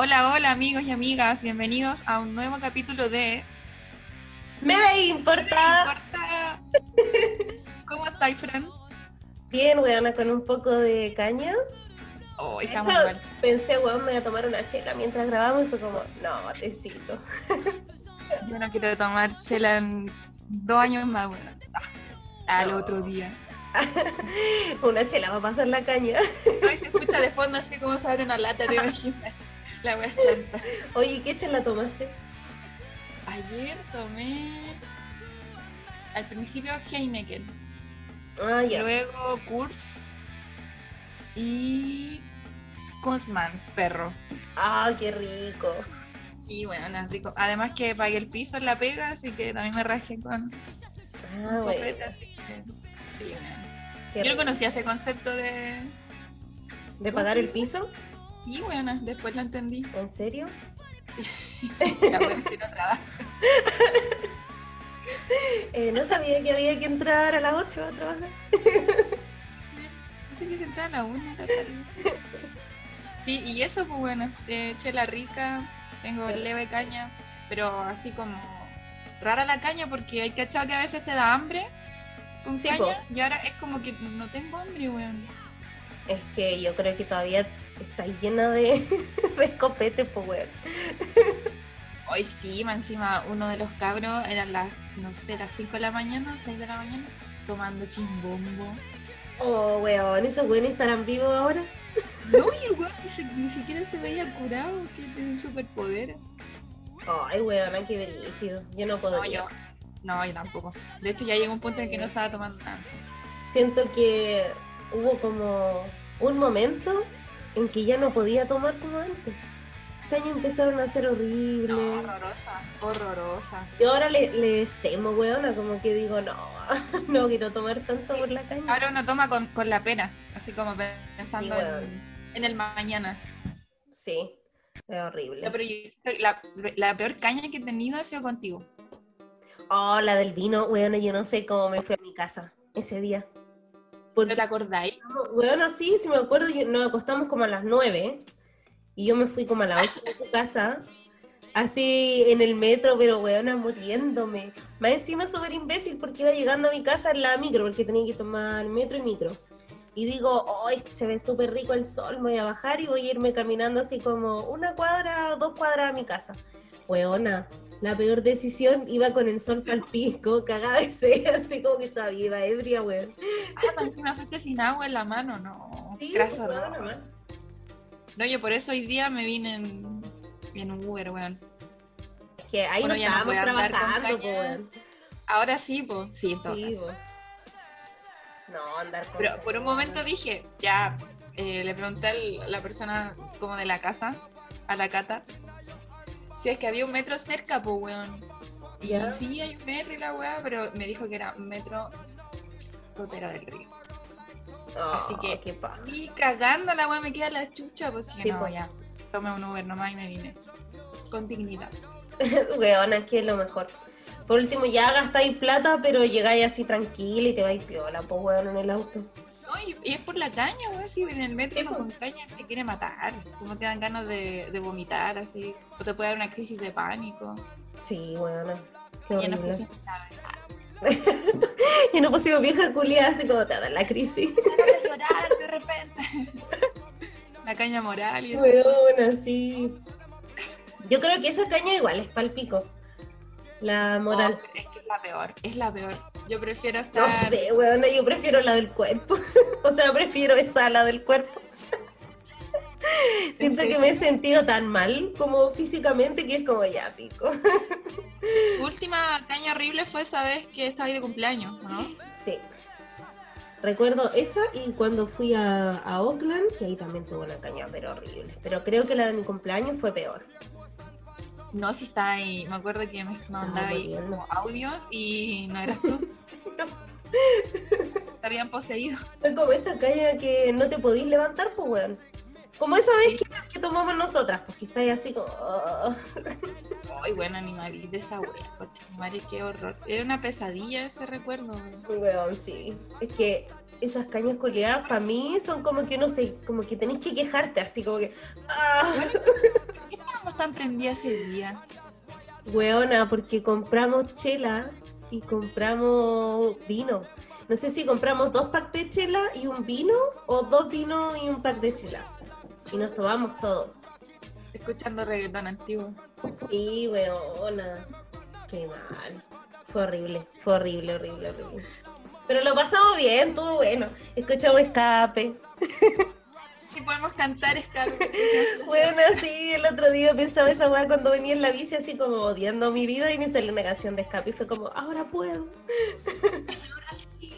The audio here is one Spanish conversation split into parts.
Hola, hola amigos y amigas, bienvenidos a un nuevo capítulo de Me importa. importa. ¿Cómo estáis, Fran? Bien, weona, con un poco de caña. Oh, estamos hecho, igual. Pensé, weón, me voy a tomar una chela mientras grabamos y fue como, no, tecito. Yo no quiero tomar chela en dos años más, bueno. Ah, al No. otro día. una chela va a pasar la caña. Hoy se escucha de fondo así como se abre una lata, te imaginas. La wea chanta. Oye, ¿qué chela tomaste? Ayer tomé al principio Heineken, Ah, ya. luego Kurs y Kunzman, perro. Ah, qué rico. Y bueno, no es rico. Además que pagué el piso en la pega, así que también me rajé con Ah, bueno. así que sí, bueno. Yo no conocía ese concepto de... ¿De pagar el piso? Y bueno, después lo entendí. ¿En serio? La que no trabaja. Eh, no sabía que había que entrar a las 8 a trabajar. No sé qué se entra a la una de la tarde. Sí, y eso, pues bueno, eh, chela rica, tengo Pero- leve caña, pero así como rara la caña porque hay cachado que a veces te da hambre con Sí, caña y ahora es como que no tengo hambre, weón. Es que yo creo que todavía está llena de, pues, weón. Hoy sí, encima uno de los cabros eran las, no sé, las 5 de la mañana, 6 de la mañana, tomando chimbombo. Oh, weón, esos weones estarán vivos ahora. No, y el weón ni, se- ni siquiera se veía curado, que tiene un superpoder. Ay, weón, qué brígido. Yo no No, podría. yo, no, yo tampoco. De hecho, ya llegó un punto en que no estaba tomando nada. Siento que hubo como un momento en que ya no podía tomar como antes. Este año empezaron a ser horribles. No, horrorosa, horrorosa. Y ahora le- les temo, weona, como que digo, no, no quiero tomar tanto por la caña. Ahora uno toma con, con la pena, así como pensando Sí, en, el mañana. Sí, es horrible. No, pero yo- la, la peor caña que he tenido ha sido contigo. Oh, la del vino, weona, yo no sé cómo me fui a mi casa ese día. Porque ¿No te acordáis? Bueno, sí, sí me acuerdo, nos acostamos como a las 9 y yo me fui como a las 11 de tu casa, así en el metro, pero weona, muriéndome. Más encima súper imbécil porque iba llegando a mi casa en la micro, porque tenía que tomar metro y micro. Y digo, ¡ay, se ve súper rico el sol! Voy a bajar y voy a irme caminando así como una cuadra o dos cuadras a mi casa. Weona, la peor decisión, iba con el sol pisco, cagada de sed, así como que todavía iba ebria, weón. Ah, más encima fuiste sin agua en la mano, no. Sí, Graso, pues, no. No, yo por eso hoy día me vine en, en Uber, weón. Que ahí Bueno, no no estábamos con trabajando, po, weón. Ahora sí, pues, sí, en todo Sí, caso. po. No, andar con Pero por un momento dije, ya, eh, le pregunté a la persona como de la casa, a la cata, si es que había un metro cerca, pues, weón. Y Ya. sí, hay un metro y la weá, pero me dijo que era un metro Sotera del Río. Oh, así que- qué paja. Y cagando la weá me queda la chucha, pues Sí, no, ya, tomé un Uber nomás y me vine. Con dignidad. Weona, es que es lo mejor. Por último, ya gastáis plata, pero llegáis así tranquila y te vais piola, pues weón, en el auto. No, y, y es por la caña, weón, si en el metro Sí, uno pues. con caña se quiere matar. Como te dan ganas de, de vomitar, así. O te puede dar una crisis de pánico. Sí, weona. Qué Ya nos horrible. pusimos la verdad. Y no pusimos vieja culiada, así como te da la crisis. ganas de llorar de repente. La caña moral y cosas. Weona, sí. Yo creo que esa caña igual es palpico. La moral. Oh, es que es la peor, es la peor. Yo prefiero No estar. sé, weona, yo prefiero la del cuerpo. o sea, prefiero esa, la del cuerpo. Siento que me he sentido tan mal como físicamente que es como ya pico. Última caña horrible fue esa vez que estaba ahí de cumpleaños, ¿no? Sí. Recuerdo esa y cuando fui a, a Oakland, que ahí también tuve una caña, pero horrible. Pero creo que la de mi cumpleaños fue peor. No, si está ahí. Me acuerdo que me mandaba ahí como audios y no eras tú. Te habían poseído. Fue como esa caña que no te podís levantar, pues, weón. Como esa vez Sí. que, que tomamos nosotras, porque estáis así como... "Oh". Ay, bueno, vi de esa wea, coche, madre, qué horror. Es una pesadilla ese recuerdo. weón. Weón, sí. Es que esas cañas coleadas para mí son como que no sé, como que tenés que quejarte así como que. ¡Ah! ¿Por qué estábamos tan prendidas ese día? Weona, porque compramos chela y compramos vino. No sé si compramos dos packs de chela y un vino o dos vinos y un pack de chela. Y nos tomamos todo. Escuchando reggaetón antiguo. Sí, weona. Qué mal. Fue horrible, fue horrible, horrible, horrible. Pero lo pasamos bien, todo bueno. Escuchamos escape. Si podemos cantar escape. Bueno, sí, el otro día pensaba esa weá cuando venía en la bici así como odiando mi vida y me salió una canción de escape y fue como, ahora puedo. Ahora sí,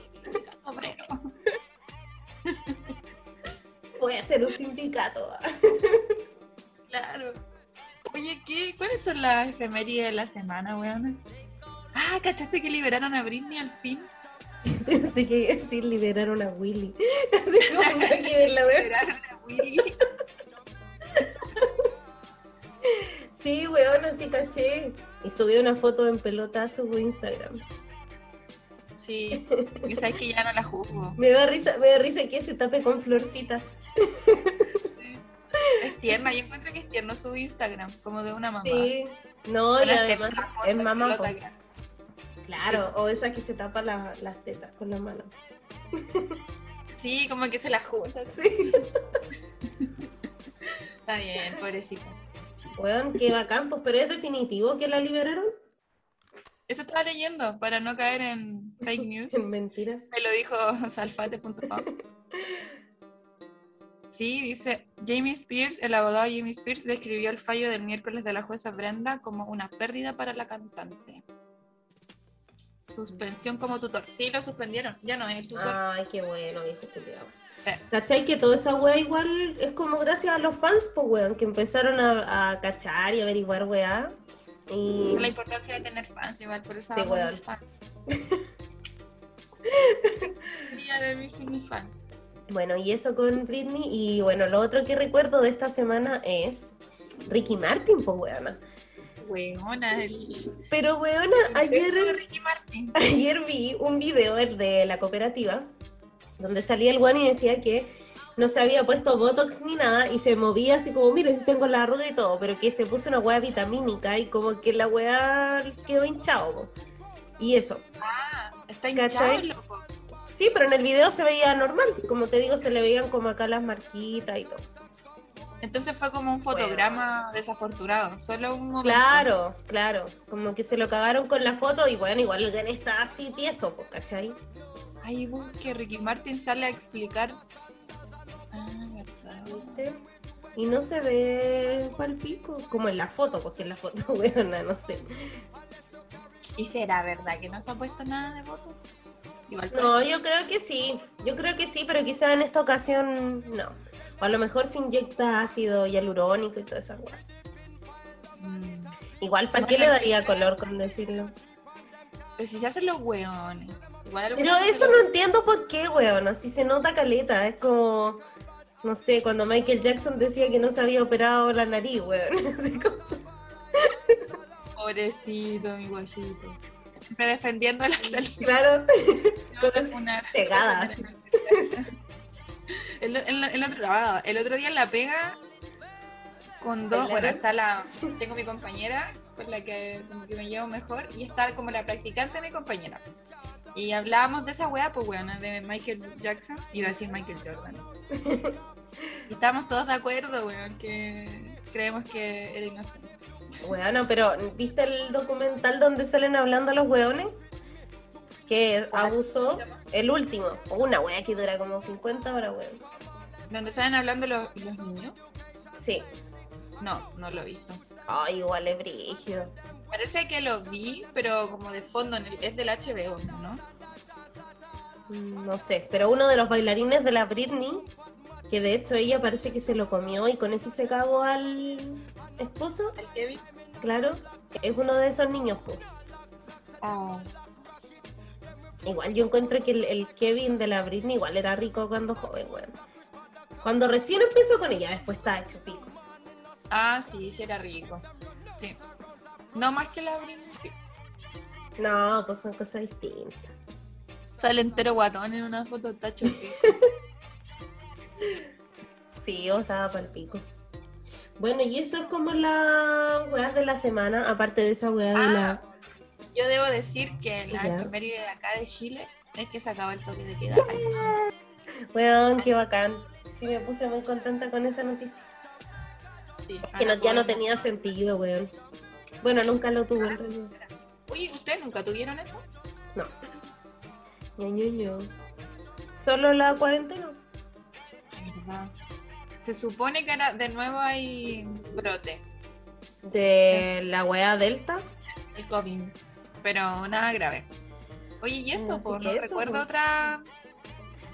obrero. Voy a hacer un sindicato. Claro. Oye, ¿qué? ¿Cuáles son las efemérides de la semana, weón? Ah, ¿cachaste que liberaron a Britney al fin? Pensé que iba a decir liberaron a Willy. Así como que ver la. Liberaron a Willy. Sí, weón, así caché. Y subió una foto en pelota a su Instagram. Sí, y sabes que ya no la juzgo. Me da risa, me da risa que se tape con florcitas. Sí. Es tierna, yo encuentro que es tierno su Instagram, como de una mamá. Sí. No, y además es mamá. Claro, o esa que se tapa la- las tetas con la mano. Sí, como que se la junta. Sí. Está bien, pobrecita. Weón, qué bacán, pues, pero es definitivo que la liberaron. Eso estaba leyendo para no caer en fake news. Mentiras. Me lo dijo salfate.com. Sí, dice, Jamie Spears, el abogado Jamie Spears, describió el fallo del miércoles de la jueza Brenda como una pérdida para la cantante. Suspensión como tutor. Sí, lo suspendieron, ya no es el tutor. Ay, qué bueno, viejo culiao. Sí. ¿Cachai? Que toda esa weá igual es como gracias a los fans, pues weón, que empezaron a, a cachar y averiguar weá. Y La importancia de tener fans, igual, por eso Sí, weón. fans. Día de mí sin mis fans. bueno, y eso con Britney. Y bueno, lo otro que recuerdo de esta semana es Ricky Martin, pues weona. Weona, el, Pero weona, el ayer, beso de Ricky Martin. ayer vi un video de la cooperativa donde salía el weón y decía que no se había puesto Botox ni nada y se movía así como, mire, si tengo la arruga y todo, pero que se puso una weá vitamínica y como que la weá quedó hinchado. po. Y eso. Ah, está hinchado, loco. Sí, pero en el video se veía normal. Como te digo, se le veían como acá las marquitas y todo. Entonces fue como un fotograma desafortunado, solo un momento. Claro, claro. Como que se lo cagaron con la foto y bueno, igual el gen está así tieso, pues, ¿cachai? Ay, bus, que Ricky Martin sale a explicar. Ah, verdad. ¿Viste? Y no se ve pal pico, como en la foto, porque en la foto, weona, no sé. ¿Y será verdad que no se ha puesto nada de? Igual No, yo creo que sí. Yo creo que sí, pero quizá en esta ocasión no. O a lo mejor se inyecta ácido hialurónico y toda esa weá. Mm, Igual, ¿para No, qué le daría color con decirlo? Pero si se hacen los hueones. Igual Pero eso no lo- entiendo por qué, weón. Así se nota caleta. Es como, no sé, cuando Michael Jackson decía que no se había operado la nariz, weón. Como- Pobrecito, mi guachito. Siempre defendiendo la final. claro. No El, el- el otro, ah, el otro día en la pega con dos, bueno, está la, tengo mi compañera con la que, como que me llevo mejor y está como la practicante de mi compañera. Y hablábamos de esa weá, pues weón, de Michael Jackson, iba a decir Michael Jordan. Y estábamos todos de acuerdo, weón, que creemos que era inocente. Bueno, pero ¿viste el documental donde salen hablando los weones? Que abusó el último. Una wea que dura como 50 horas, weón. ¿Donde salen hablando los, los niños? Sí. No, no lo he visto. Ay, igual es brígido. Parece que lo vi, pero como de fondo, en el- es del HBO, ¿no? Mm, No sé, pero uno de los bailarines de la Britney, que de hecho ella parece que se lo comió y con eso se cagó al esposo, ¿El Kevin? claro, es uno de esos niños, pues. Oh, Igual yo encuentro que el, el Kevin de la Britney igual era rico cuando joven, weón. Cuando recién empezó con ella, después estaba hecho pico. Ah, sí, sí era rico. Sí. No más que la Britney, sí. No, pues son cosas distintas. Sale entero guatón en una foto tacho. Sí, yo estaba para el pico. Bueno, y eso es como la weá de la semana, aparte de esa weá de la. Yo debo decir que la efeméride de acá de Chile es que se acaba el toque de queda. Ay, Weón, qué bacán. Sí, me puse muy contenta con esa noticia. sí, Que no- ya no tenía sentido, weón. Bueno, nunca lo tuvo en realidad. Oye, ¿ustedes nunca tuvieron eso? No. Ño, Ño, Ño. Solo la cuarentena. verdad. Se supone que ahora de nuevo hay brote, De la weá Delta. el COVID, pero nada grave. Oye, ¿y eso? No eso, recuerdo pues. otra.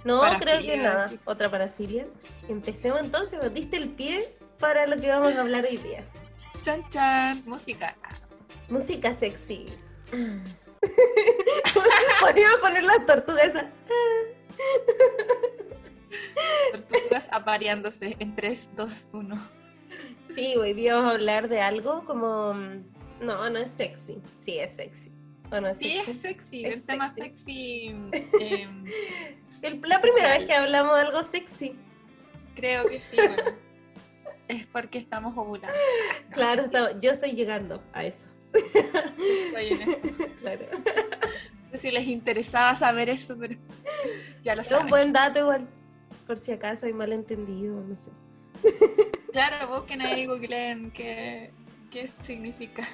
No, creo que nada. sí. Otra parafilia. Empecemos entonces, pues, diste el pie para lo que vamos a hablar hoy día. Chan chan, música. Música sexy. Podríamos poner las tortugas. Tortugas apareándose en 3, 2, 1. Sí, hoy día vamos a hablar de algo como... mm, No, no es sexy. Sí, es sexy. ¿O no es Sí, sexy? es sexy, Es un tema sexy. em, El- la primera vez que hablamos de algo sexy. creo que sí, bueno. Es porque estamos ovulando. No, Claro, está- yo estoy llegando a eso. estoy en. Claro. Si les interesaba saber eso, pero ya lo Es un saben. buen dato igual. Por si acaso hay malentendido, no sé. Claro, busquen ahí, googleen qué, qué significa.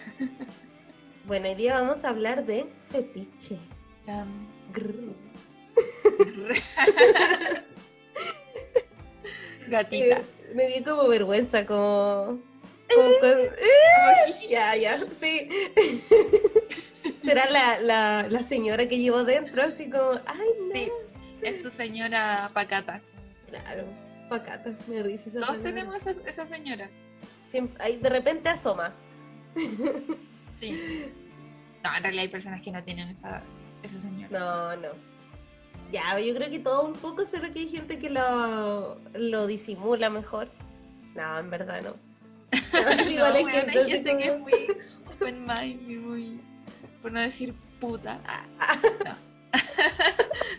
Bueno, hoy día vamos a hablar de fetiches. Grr. Gatita. Eh, me dio como vergüenza, como... como cuando- eh, ya, ya, sí. Será la, la, la señora que llevo dentro, así como, ay, no. Sí, es tu señora Pacata. Claro, pacata, me risa esa Todos palabra. tenemos esa, esa señora. Siempre, ay, de repente asoma. Sí. No, en realidad hay personas que no tienen esa, esa señora. No, no. Ya, yo creo que todo un poco, solo que hay gente que lo, lo disimula mejor. No, en verdad no. No, Igual hay gente, hay así gente que es muy open mind y muy, por no decir puta. Ah, no.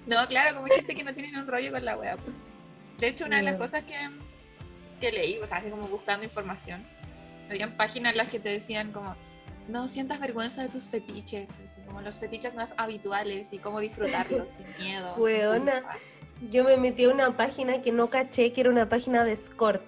no, claro, como hay gente que no tiene un rollo con la wea. pues. De hecho, una de las cosas que, que leí, o sea, así como buscando información, habían páginas en las que te decían como, no sientas vergüenza de tus fetiches, así como los fetiches más habituales y cómo disfrutarlos sin miedo. Weona. Yo me metí a una página que no caché que era una página de escort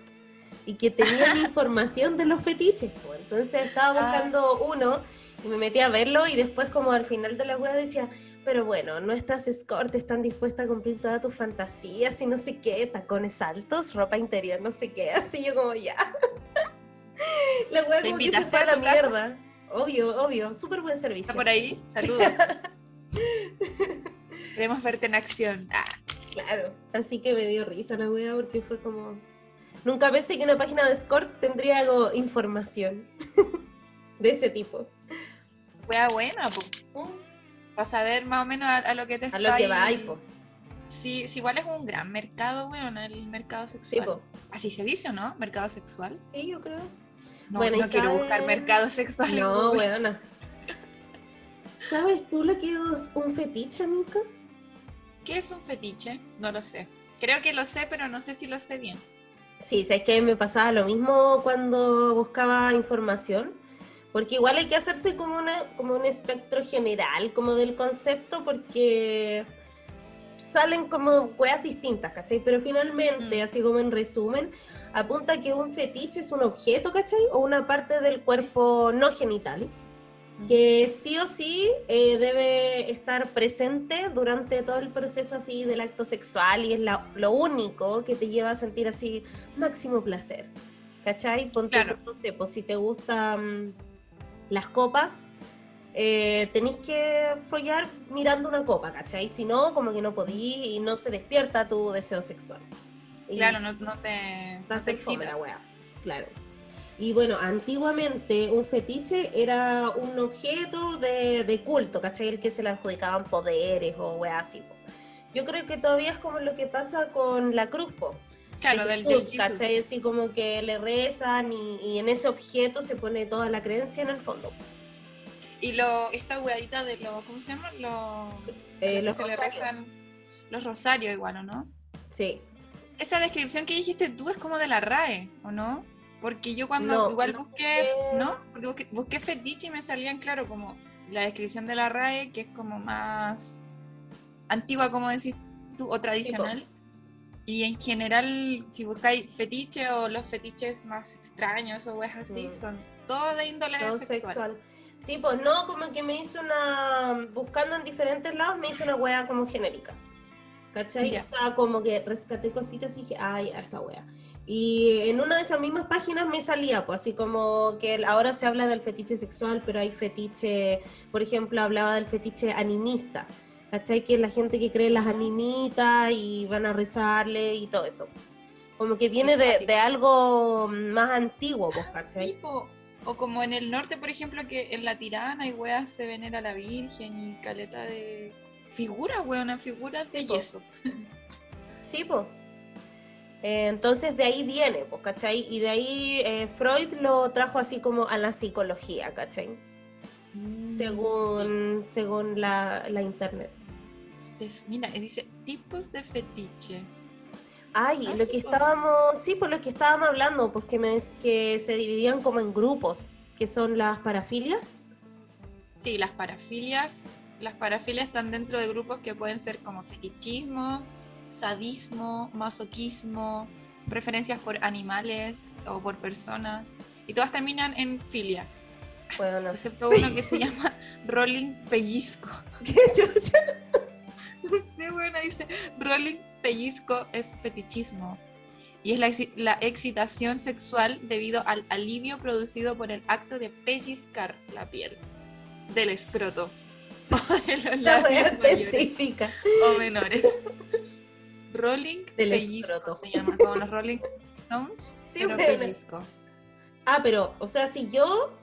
y que tenían información de los fetiches. pues. Entonces estaba Ah. buscando uno y me metí a verlo y después como al final de la web decía, pero bueno, nuestras escort están dispuestas a cumplir todas tus fantasías y no sé qué, tacones altos, ropa interior, no sé qué, así yo como ya. La web ¿Le como que se fue a a la casa? Obvio, obvio, súper buen servicio. ¿Está por ahí? Saludos. Queremos verte en acción. Ah, Claro, así que me dio risa la wea porque fue como... Nunca pensé que una página de escort tendría algo, información de ese tipo. wea buena, pues. Para saber más o menos a, a lo que te A lo que va, y po. Sí, sí, igual es un gran mercado, weón, el mercado Sí, sexual. po. Así se dice, ¿o ¿no? Mercado sexual. Sí, yo creo. No, Bueno, ¿y no quiero buscar mercado sexual. No, Google. weona. ¿Sabes tú lo que es un fetiche, nunca? ¿Qué es un fetiche? No lo sé. Creo que lo sé, pero no sé si lo sé bien. Sí, sabes que me pasaba lo mismo cuando buscaba información, porque igual hay que hacerse como, una, como un espectro general, como del concepto, porque salen como weas distintas, ¿cachai? Pero finalmente, Mm. así como en resumen, apunta que un fetiche es un objeto, ¿cachai? O una parte del cuerpo no genital, que sí o sí eh, debe estar presente durante todo el proceso así del acto sexual y es la- lo único que te lleva a sentir así máximo placer. ¿Cachai? Ponte, Claro. no sé, pues si te gustan las copas, eh, tenéis que follar mirando una copa, ¿cachai? Si no, como que no podís y no se despierta tu deseo sexual. Y- Claro, no, no te, no te excita. la wea, claro. Y bueno, antiguamente un fetiche era un objeto de, de culto, ¿cachai? El que se le adjudicaban poderes o wea así. po. Yo creo que todavía es como lo que pasa con la cruz, po. Claro, de del, del Jesús, Jesus. ¿cachai? Así como que le rezan y, y en ese objeto se pone toda la creencia en el fondo. Y lo, esta weadita de los, ¿cómo se llama? Los, Eh, los rosarios. los rosarios igual, ¿o no? Sí. Esa descripción que dijiste tú es como de la RAE, ¿o no? Porque yo cuando No, igual busqué. ¿no? Porque busqué, busqué fetiche y me salían, claro, como la descripción de la RAE, que es como más antigua, como decís tú, o tradicional. Y en general, si buscáis fetiche o los fetiches más extraños o weas así, Mm. son todos de índole Todo sexual. sexual. Sí, pues no, como que me hizo una. Buscando en diferentes lados, me hizo una wea como genérica. ¿Cachai? Ya. O sea, como que rescaté cositas y dije, ay, a esta wea. Y en una de esas mismas páginas me salía, pues así como que ahora se habla del fetiche sexual, pero hay fetiche, por ejemplo, hablaba del fetiche animista. ¿Cachai? Que es la gente que cree en las animitas y van a rezarle y todo eso. Como que viene de, de algo más antiguo, pues, ¿cachai? Sí, po. O como en el norte, por ejemplo, que en la tirana y weas se venera a la Virgen y caleta de figuras, weona, figuras Sí, de po. yeso. Sí, pues. entonces de ahí viene, pues, ¿cachai? Y de ahí eh, Freud lo trajo así como a la psicología, ¿cachai? Mm. Según, según la, la internet. Mira, dice tipos de fetiche. Ay, Ah, lo sí, que estábamos, sí, por lo que estábamos hablando, pues que, me, que se dividían como en grupos, que son las parafilias. Sí, las parafilias. Las parafilias están dentro de grupos que pueden ser como fetichismo, sadismo, masoquismo, preferencias por animales o por personas. Y todas terminan en filia, Bueno, excepto uno que se llama Rolling Pellizco. qué chucha. Sí, bueno, dice, rolling pellizco es fetichismo y es la, excitación sexual debido al alivio producido por el acto de pellizcar la piel del escroto o de los labios específica. o menores. Rolling Del pellizco escroto. se llama, como los Rolling Stones, Sí, pero pellizco. Ah, pero, o sea, si yo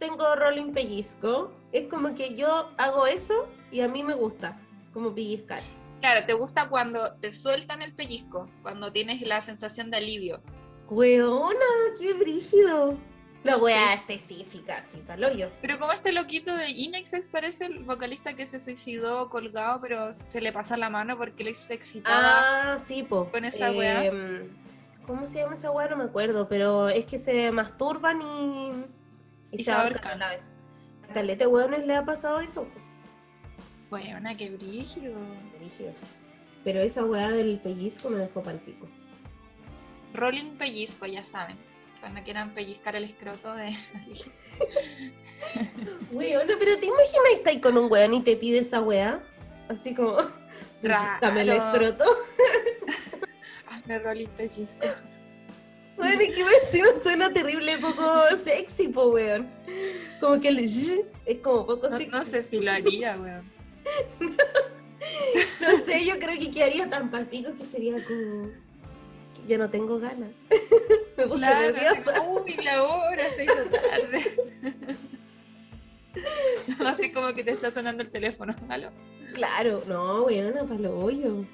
tengo rolling pellizco, es como que yo hago eso y a mí me gusta, como pellizcar. Claro, te gusta cuando te sueltan el pellizco, cuando tienes la sensación de alivio. Weona, qué brígido. La wea específica, sí, palo yo. Pero como este loquito de Inexex parece el vocalista que se suicidó colgado, pero se le pasa la mano porque le se excitaba. Ah, sí, po. con esa wea. Em, ¿Cómo se llama esa wea? No me acuerdo, pero es que se masturban y, y, Y se ahorcan a la vez. A Caleta weones le ha pasado eso. po. Bueno, qué brígido. Brígido. Pero esa wea del pellizco me dejó pal pico. Rolling pellizco, ya saben. Cuando quieran pellizcar el escroto de Weona, pero ¿te imaginas estar ahí con un weón y te pide esa wea? Así como, dame el escroto. Hazme rolling pellizco. Bueno, y que encima suena terrible, poco sexy, po, weón. Como que el es como poco No, sexy. no sé si lo haría, weón. No sé, yo creo que quedaría tan palpico que sería como. que ya no tengo ganas. Me puse Claro, nerviosa. uy, la hora se hizo tarde. Así como que te está sonando el teléfono. ¿Aló? Claro, no, weona, para lo hoyo.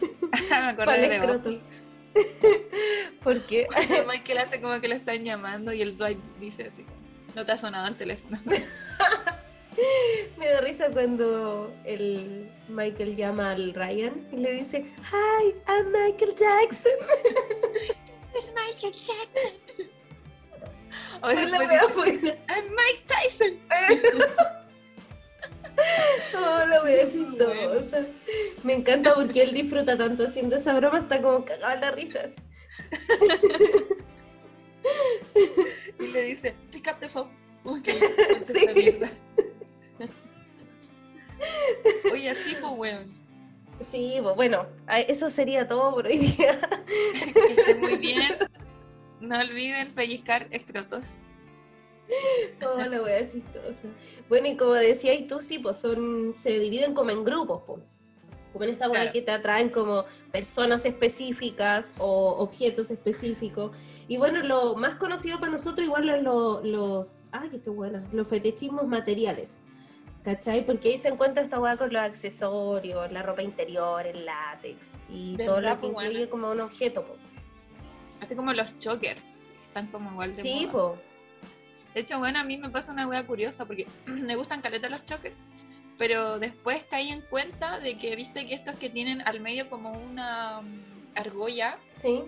Me acordé de vos. Porque Michael hace como que lo están llamando y el Dwight dice así, no te ha sonado el teléfono. me da risa cuando el Michael llama al Ryan y le dice, Hi, I'm Michael Jackson. Es Michael Jackson. O después dice. I'm Mike Tyson. Oh, la wea chistosa. Me encanta porque él disfruta tanto haciendo esa broma, está como cagado en las risas. Y le dice, pick up the phone. Sí. Oye, así pues weón. Sí, pues, bueno, eso sería todo por hoy día. Muy bien. No olviden pellizcar escrotos. Oh, la wea chistosa. Bueno, y como decía y tú, sí, pues son, se dividen como en grupos, pues. Como en esta wea Claro. que te atraen como personas específicas o objetos específicos. Y bueno, lo más conocido para nosotros igual es lo- los, ay, que buena, los fetichismos materiales. ¿Cachai? Porque ahí se encuentra esta weá con los accesorios, la ropa interior, el látex y todo ¿Verdad, lo que buena? incluye como un objeto. po. Así como los chokers. Están como igual de Sí, moda. po. De hecho, bueno, a mí me pasa una wea curiosa porque me gustan caletas los chokers, pero después caí en cuenta de que viste que estos que tienen al medio como una mm, argolla, Sí.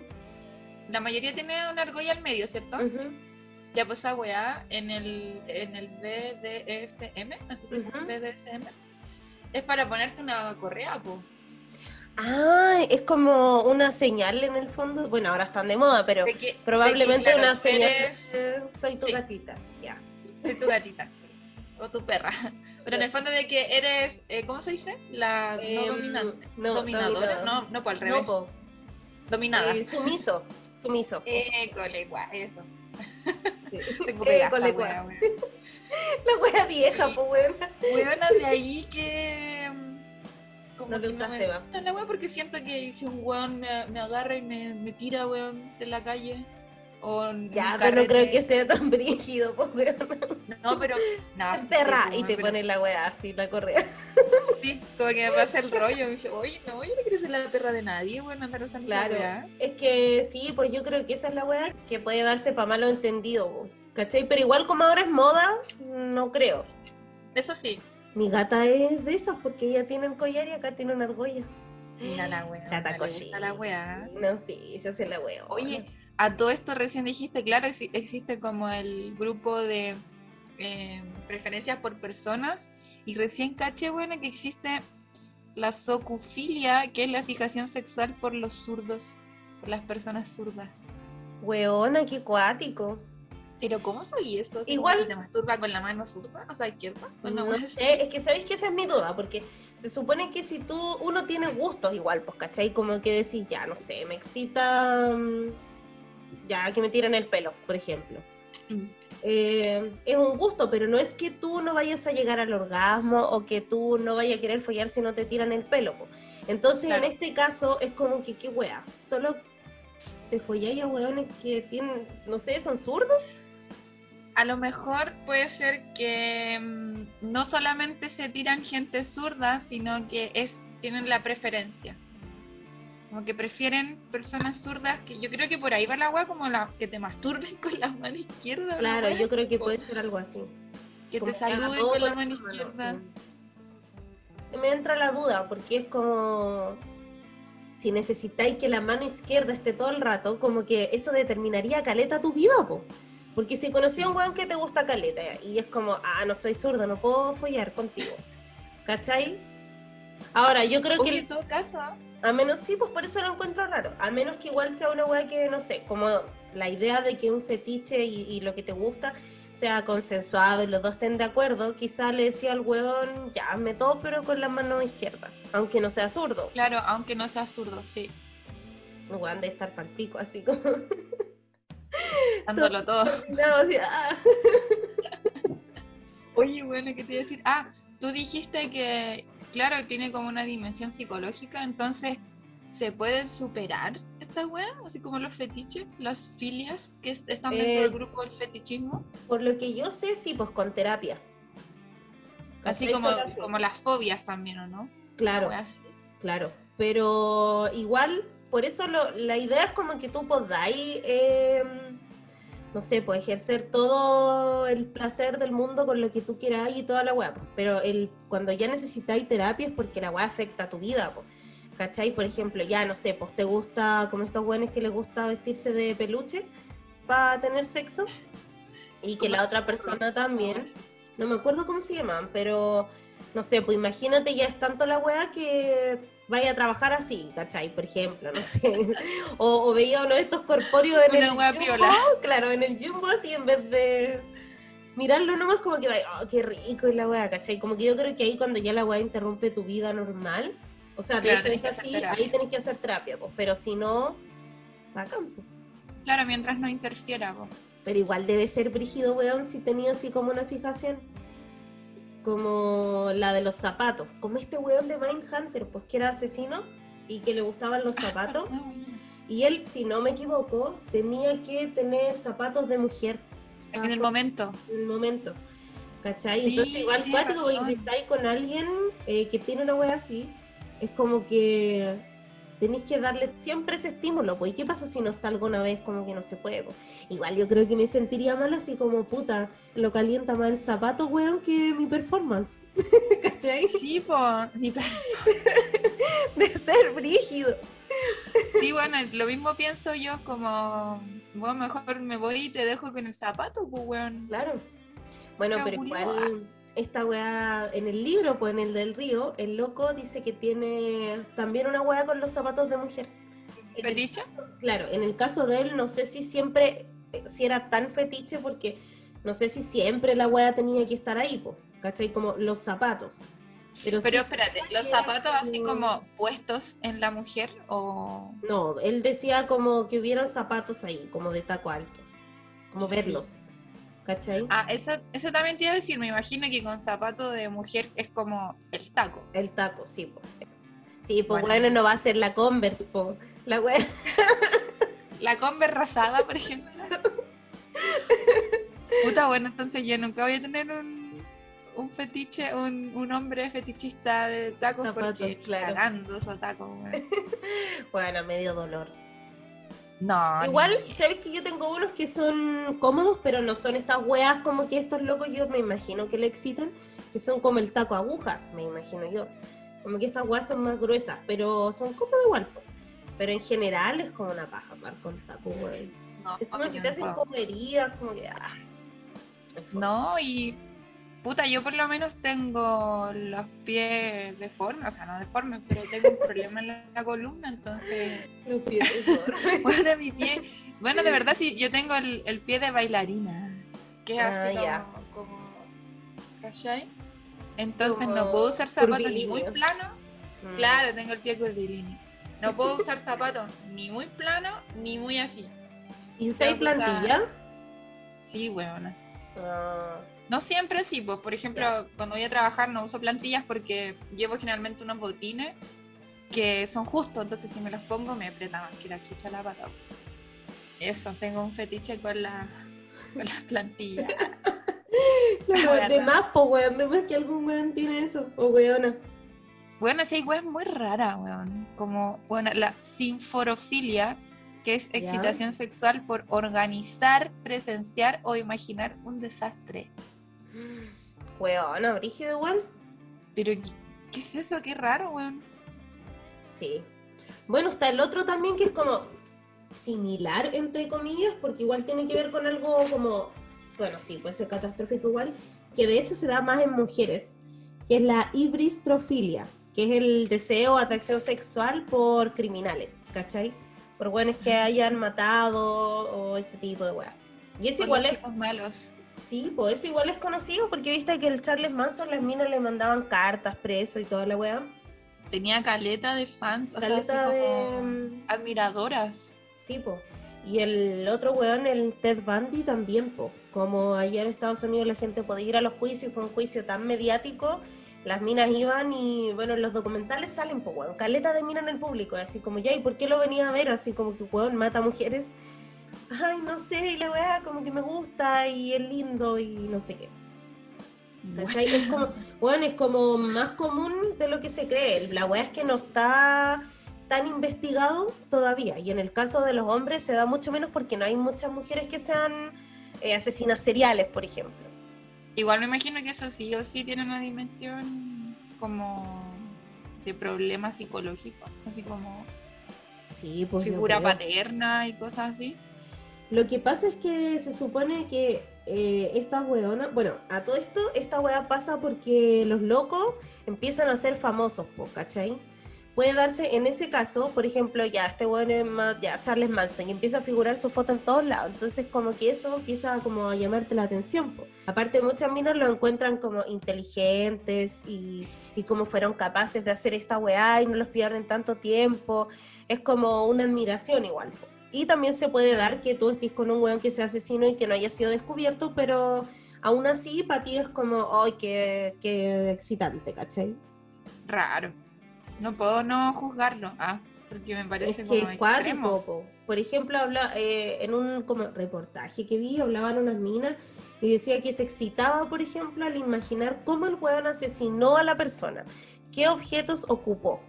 la mayoría tiene una argolla al medio, ¿cierto? ujú. Ya pues esa weá en el, en el BDSM, no sé si es. BDSM, es para ponerte una correa, po. Ah, es como una señal en el fondo. Bueno, ahora están de moda, pero De que- de que, probablemente claro, una señal eres- soy tu Sí. gatita. Ya. soy tu gatita. O tu perra. Pero en el fondo de que eres, eh, ¿cómo se dice? La Em, no dominante. no, dominadora. dominador. No, no, por al revés. No, po. Dominada. Eh, sumiso. Sumiso. École, guau, eso. Sí. Wea, wea. La wea vieja, pues weona. Weona, de ahí que. mm, Como No lo usaste, me va. la wea porque siento que si un weón me, me agarra y me, me tira, weón, de la calle. O Ya, pero no creo que sea tan brígido, pues. No, pero. No, sí, Perra. sí, Y te pero- pone la wea así, la correa. Sí, como que me pasa el rollo. Me oye, no, yo no quiero ser la perra de nadie, weón, andar usando Claro. weá". Es que sí, pues yo creo que esa es la wea que puede darse para malo entendido, ¿cachai? Pero igual como ahora es moda, no creo. Eso sí. Mi gata es de esas porque ella tiene un collar y acá tiene una argolla. Mira la weá. La weá. No, sí, se hace la wea. Oye, a todo esto recién dijiste, claro, exi- existe como el grupo de eh, preferencias por personas y recién caché, bueno, que existe la socufilia, que es la fijación sexual por los zurdos, por las personas zurdas. Weona, qué cuático. Pero ¿cómo soy eso? Igual- como si te masturba con la mano zurda, o sea, izquierda. No sé, es que sabéis que esa es mi duda, porque se supone que si tú, uno tiene gustos igual, pues, ¿cachai? Como que decís, ya, no sé, me excita, mm, ya, que me tiran el pelo, por ejemplo. Mm. Eh, es un gusto, pero no es que tú no vayas a llegar al orgasmo o que tú no vayas a querer follar si no te tiran el pelo. po. Entonces, Claro. en este caso, es como que, qué wea, solo te folláis a weones que tienen, no sé, son zurdos. A lo mejor puede ser que mm, no solamente se tiran gente zurda, sino que es tienen la preferencia. Como que prefieren personas zurdas, que yo creo que por ahí va la agua como la que te masturben con la mano izquierda. ¿no, Claro, yo creo que puede ser algo así. que como te saluden todo con la mano izquierda. Me entra la duda, porque es como si necesitáis que la mano izquierda esté todo el rato, como que eso determinaría caleta tu vida, po. Porque si conocí a un weón que te gusta caleta y es como, ah, no soy zurdo, no puedo follar contigo. ¿Cachai? Ahora, yo creo Oye, que en todo caso, a menos sí, pues por eso lo encuentro raro. A menos que igual sea una weá que, no sé, como la idea de que un fetiche y, y lo que te gusta sea consensuado y los dos estén de acuerdo, quizá le decía al weón, ya, hazme todo, pero con la mano izquierda, aunque no sea zurdo. claro, aunque no sea zurdo, sí, Un weón de estar pal pico, así como dándolo todo. coordinado, así, ah. Oye, bueno, ¿qué te iba a decir? Ah, tú dijiste que, claro, tiene como una dimensión psicológica, entonces, ¿se pueden superar estas weas? Así como los fetiches, las filias que es- están dentro Eh, del grupo del fetichismo. Por lo que yo sé, sí, pues con terapia. Así como, como las fobias también, ¿o no? Claro. Wea. Claro, pero igual, por eso lo- la idea es como que tú podáis, eh, no sé, pues ejercer todo el placer del mundo con lo que tú quieras y toda la weá, pues. pero el, cuando ya necesitáis terapia es porque la weá afecta a tu vida, pues. ¿cachai? Por ejemplo, ya no sé, pues te gusta, como estos weones que les gusta vestirse de peluche para tener sexo y que la otra persona también no me acuerdo cómo se llaman, pero no sé, pues imagínate ya es tanto la weá que vaya a trabajar así, ¿cachai? Por ejemplo, no sé. O, o veía uno de estos corpóreos en Una el jumbo, piola. claro, en el jumbo así en vez de mirarlo nomás como que vaya, oh, qué rico es la weá, ¿cachai? Como que yo creo que ahí cuando ya la weá interrumpe tu vida normal, o sea, de Claro, hecho es así, ahí tenés que hacer terapia, pues, pero si no, bacán, pues. Claro, mientras no interfiera. po. Pero igual debe ser brígido, weón, si tenía así como una fijación. Como la de los zapatos. Como este weón de Mindhunter, pues que era asesino y que le gustaban los zapatos. Ah. Y él, si no me equivoco, tenía que tener zapatos de mujer En el momento. en el momento. ¿Cachai? Sí, Entonces igual razón. estáis con alguien eh, que tiene una wea así. Es como que tenéis que darle siempre ese estímulo, pues, ¿y qué pasa si no está alguna vez como que no se puede? pues? Igual yo creo que me sentiría mal así como, puta, lo calienta más el zapato, weón, que mi performance, ¿cachai? Sí, pa- De ser brígido. sí, bueno, lo mismo pienso yo como, bueno, mejor me voy y te dejo con el zapato, pues, weón. Claro. Bueno, pero igual esta weá, en el libro, pues en el del río, el loco dice que tiene también una weá con los zapatos de mujer. En el ¿Fetiche? Claro, en el caso de él, no sé si siempre, si era tan fetiche, porque no sé si siempre la weá tenía que estar ahí, po, ¿cachai? Como los zapatos. Pero, Pero sí- espérate, ¿los zapatos así como- como puestos en la mujer o...? no, él decía como que hubieran zapatos ahí, como de taco alto, como verlos, ¿cachai? Ah, eso, eso también te iba a decir, me imagino que con zapato de mujer es como el taco. El taco, sí, po. Sí, pues Bueno. bueno, no va a ser la Converse, po. La weá. La Converse rosada, por ejemplo. Puta, bueno, entonces yo nunca voy a tener un, un fetiche, un, un hombre fetichista de tacos Zapatos, porque claro. cagando esos tacos, weón. Bueno, medio dolor. No, Igual, ni- sabes que yo tengo unos que son cómodos, pero no son estas weas como que estos locos yo me imagino que le excitan, que son como el taco aguja, me imagino yo. Como que estas weas son más gruesas, pero son cómodos igual. Pero en general es como una paja andar con taco, weón. no, Es como si te hacen puedo. como que. Ah. No, y puta, yo por lo menos tengo los pies deformes, o sea, no deformes, pero tengo un problema en la, la columna, entonces, Los pies de gorro. bueno, mi pie, bueno, de verdad sí, yo tengo el, el pie de bailarina, que es Ah, así como, como, ¿cachai? Entonces no puedo usar zapatos ni muy planos, Mm. claro, tengo el pie curvilíneo. No puedo usar zapatos ni muy planos ni muy así. ¿Y usáis que usar- plantilla? Sí, weona. Ah, No siempre sí, pues por ejemplo, cuando voy a trabajar no uso plantillas porque llevo generalmente unos botines que son justos, entonces si me los pongo me aprieta más que la chucha la pata. Eso, tengo un fetiche con la con las plantillas. La La wea- de más, po, weón. De más que algún weón tiene eso. O weona. Bueno, sí hay weas muy raras, weón. Como, bueno, la sinforofilia, que es excitación sexual por organizar, presenciar o imaginar un desastre. Weona, brígido igual. Pero, ¿qué, qué es eso? Qué raro, weón. Sí. Bueno, está el otro también que es como similar, entre comillas, porque igual tiene que ver con algo como, bueno, sí, puede ser catastrófico igual, que de hecho se da más en mujeres, que es la ibristrofilia, que es el deseo o atracción sexual por criminales, ¿cachai? Por buenos que hayan matado o ese tipo de weas. Y es igual chicos malos. Sí, pues eso igual es conocido porque viste que el Charles Manson las minas le mandaban cartas preso y toda la weá. Tenía caleta de fans, o sea, Caleta así de- como admiradoras. Sí, po. Y el otro weón, el Ted Bundy, también, po. Como allá en Estados Unidos la gente podía ir a los juicios, fue un juicio tan mediático, las minas iban y, bueno, en los documentales salen, po, weón. Caleta de minas en el público, así como, ya, ¿y por qué lo venía a ver? Así como que, weón, mata mujeres. Ay, no sé, y la weá como que me gusta y es lindo y no sé qué. ¿Cachai? Es como, bueno, es como más común de lo que se cree. La weá es que no está tan investigado todavía. Y en el caso de los hombres se da mucho menos porque no hay muchas mujeres que sean eh, asesinas seriales, por ejemplo. Igual me imagino que eso sí o sí tiene una dimensión como de problema psicológico, así como Sí, pues. figura paterna y cosas así. Lo que pasa es que se supone que eh, estas weonas, bueno, a todo esto, esta weá pasa porque los locos empiezan a ser famosos, po, ¿cachai? Puede darse en ese caso, por ejemplo, ya este weón es más, ya Charles Manson y empieza a figurar su foto en todos lados, entonces como que eso empieza como a llamarte la atención. Aparte muchas minas lo encuentran como inteligentes y, como fueron capaces de hacer esta weá y no los pierden tanto tiempo, es como una admiración igual. Y también se puede dar que tú estés con un weón que sea asesino y que no haya sido descubierto, pero aún así para ti es como, ¡ay, qué, qué excitante, ¿cachai? Raro. No puedo no juzgarlo. Ah, porque me parece Es como que extremo. cuático, po. Por ejemplo, habla, eh, en un como reportaje que vi, hablaban unas minas y decía que se excitaba, por ejemplo, al imaginar cómo el weón asesinó a la persona, qué objetos ocupó,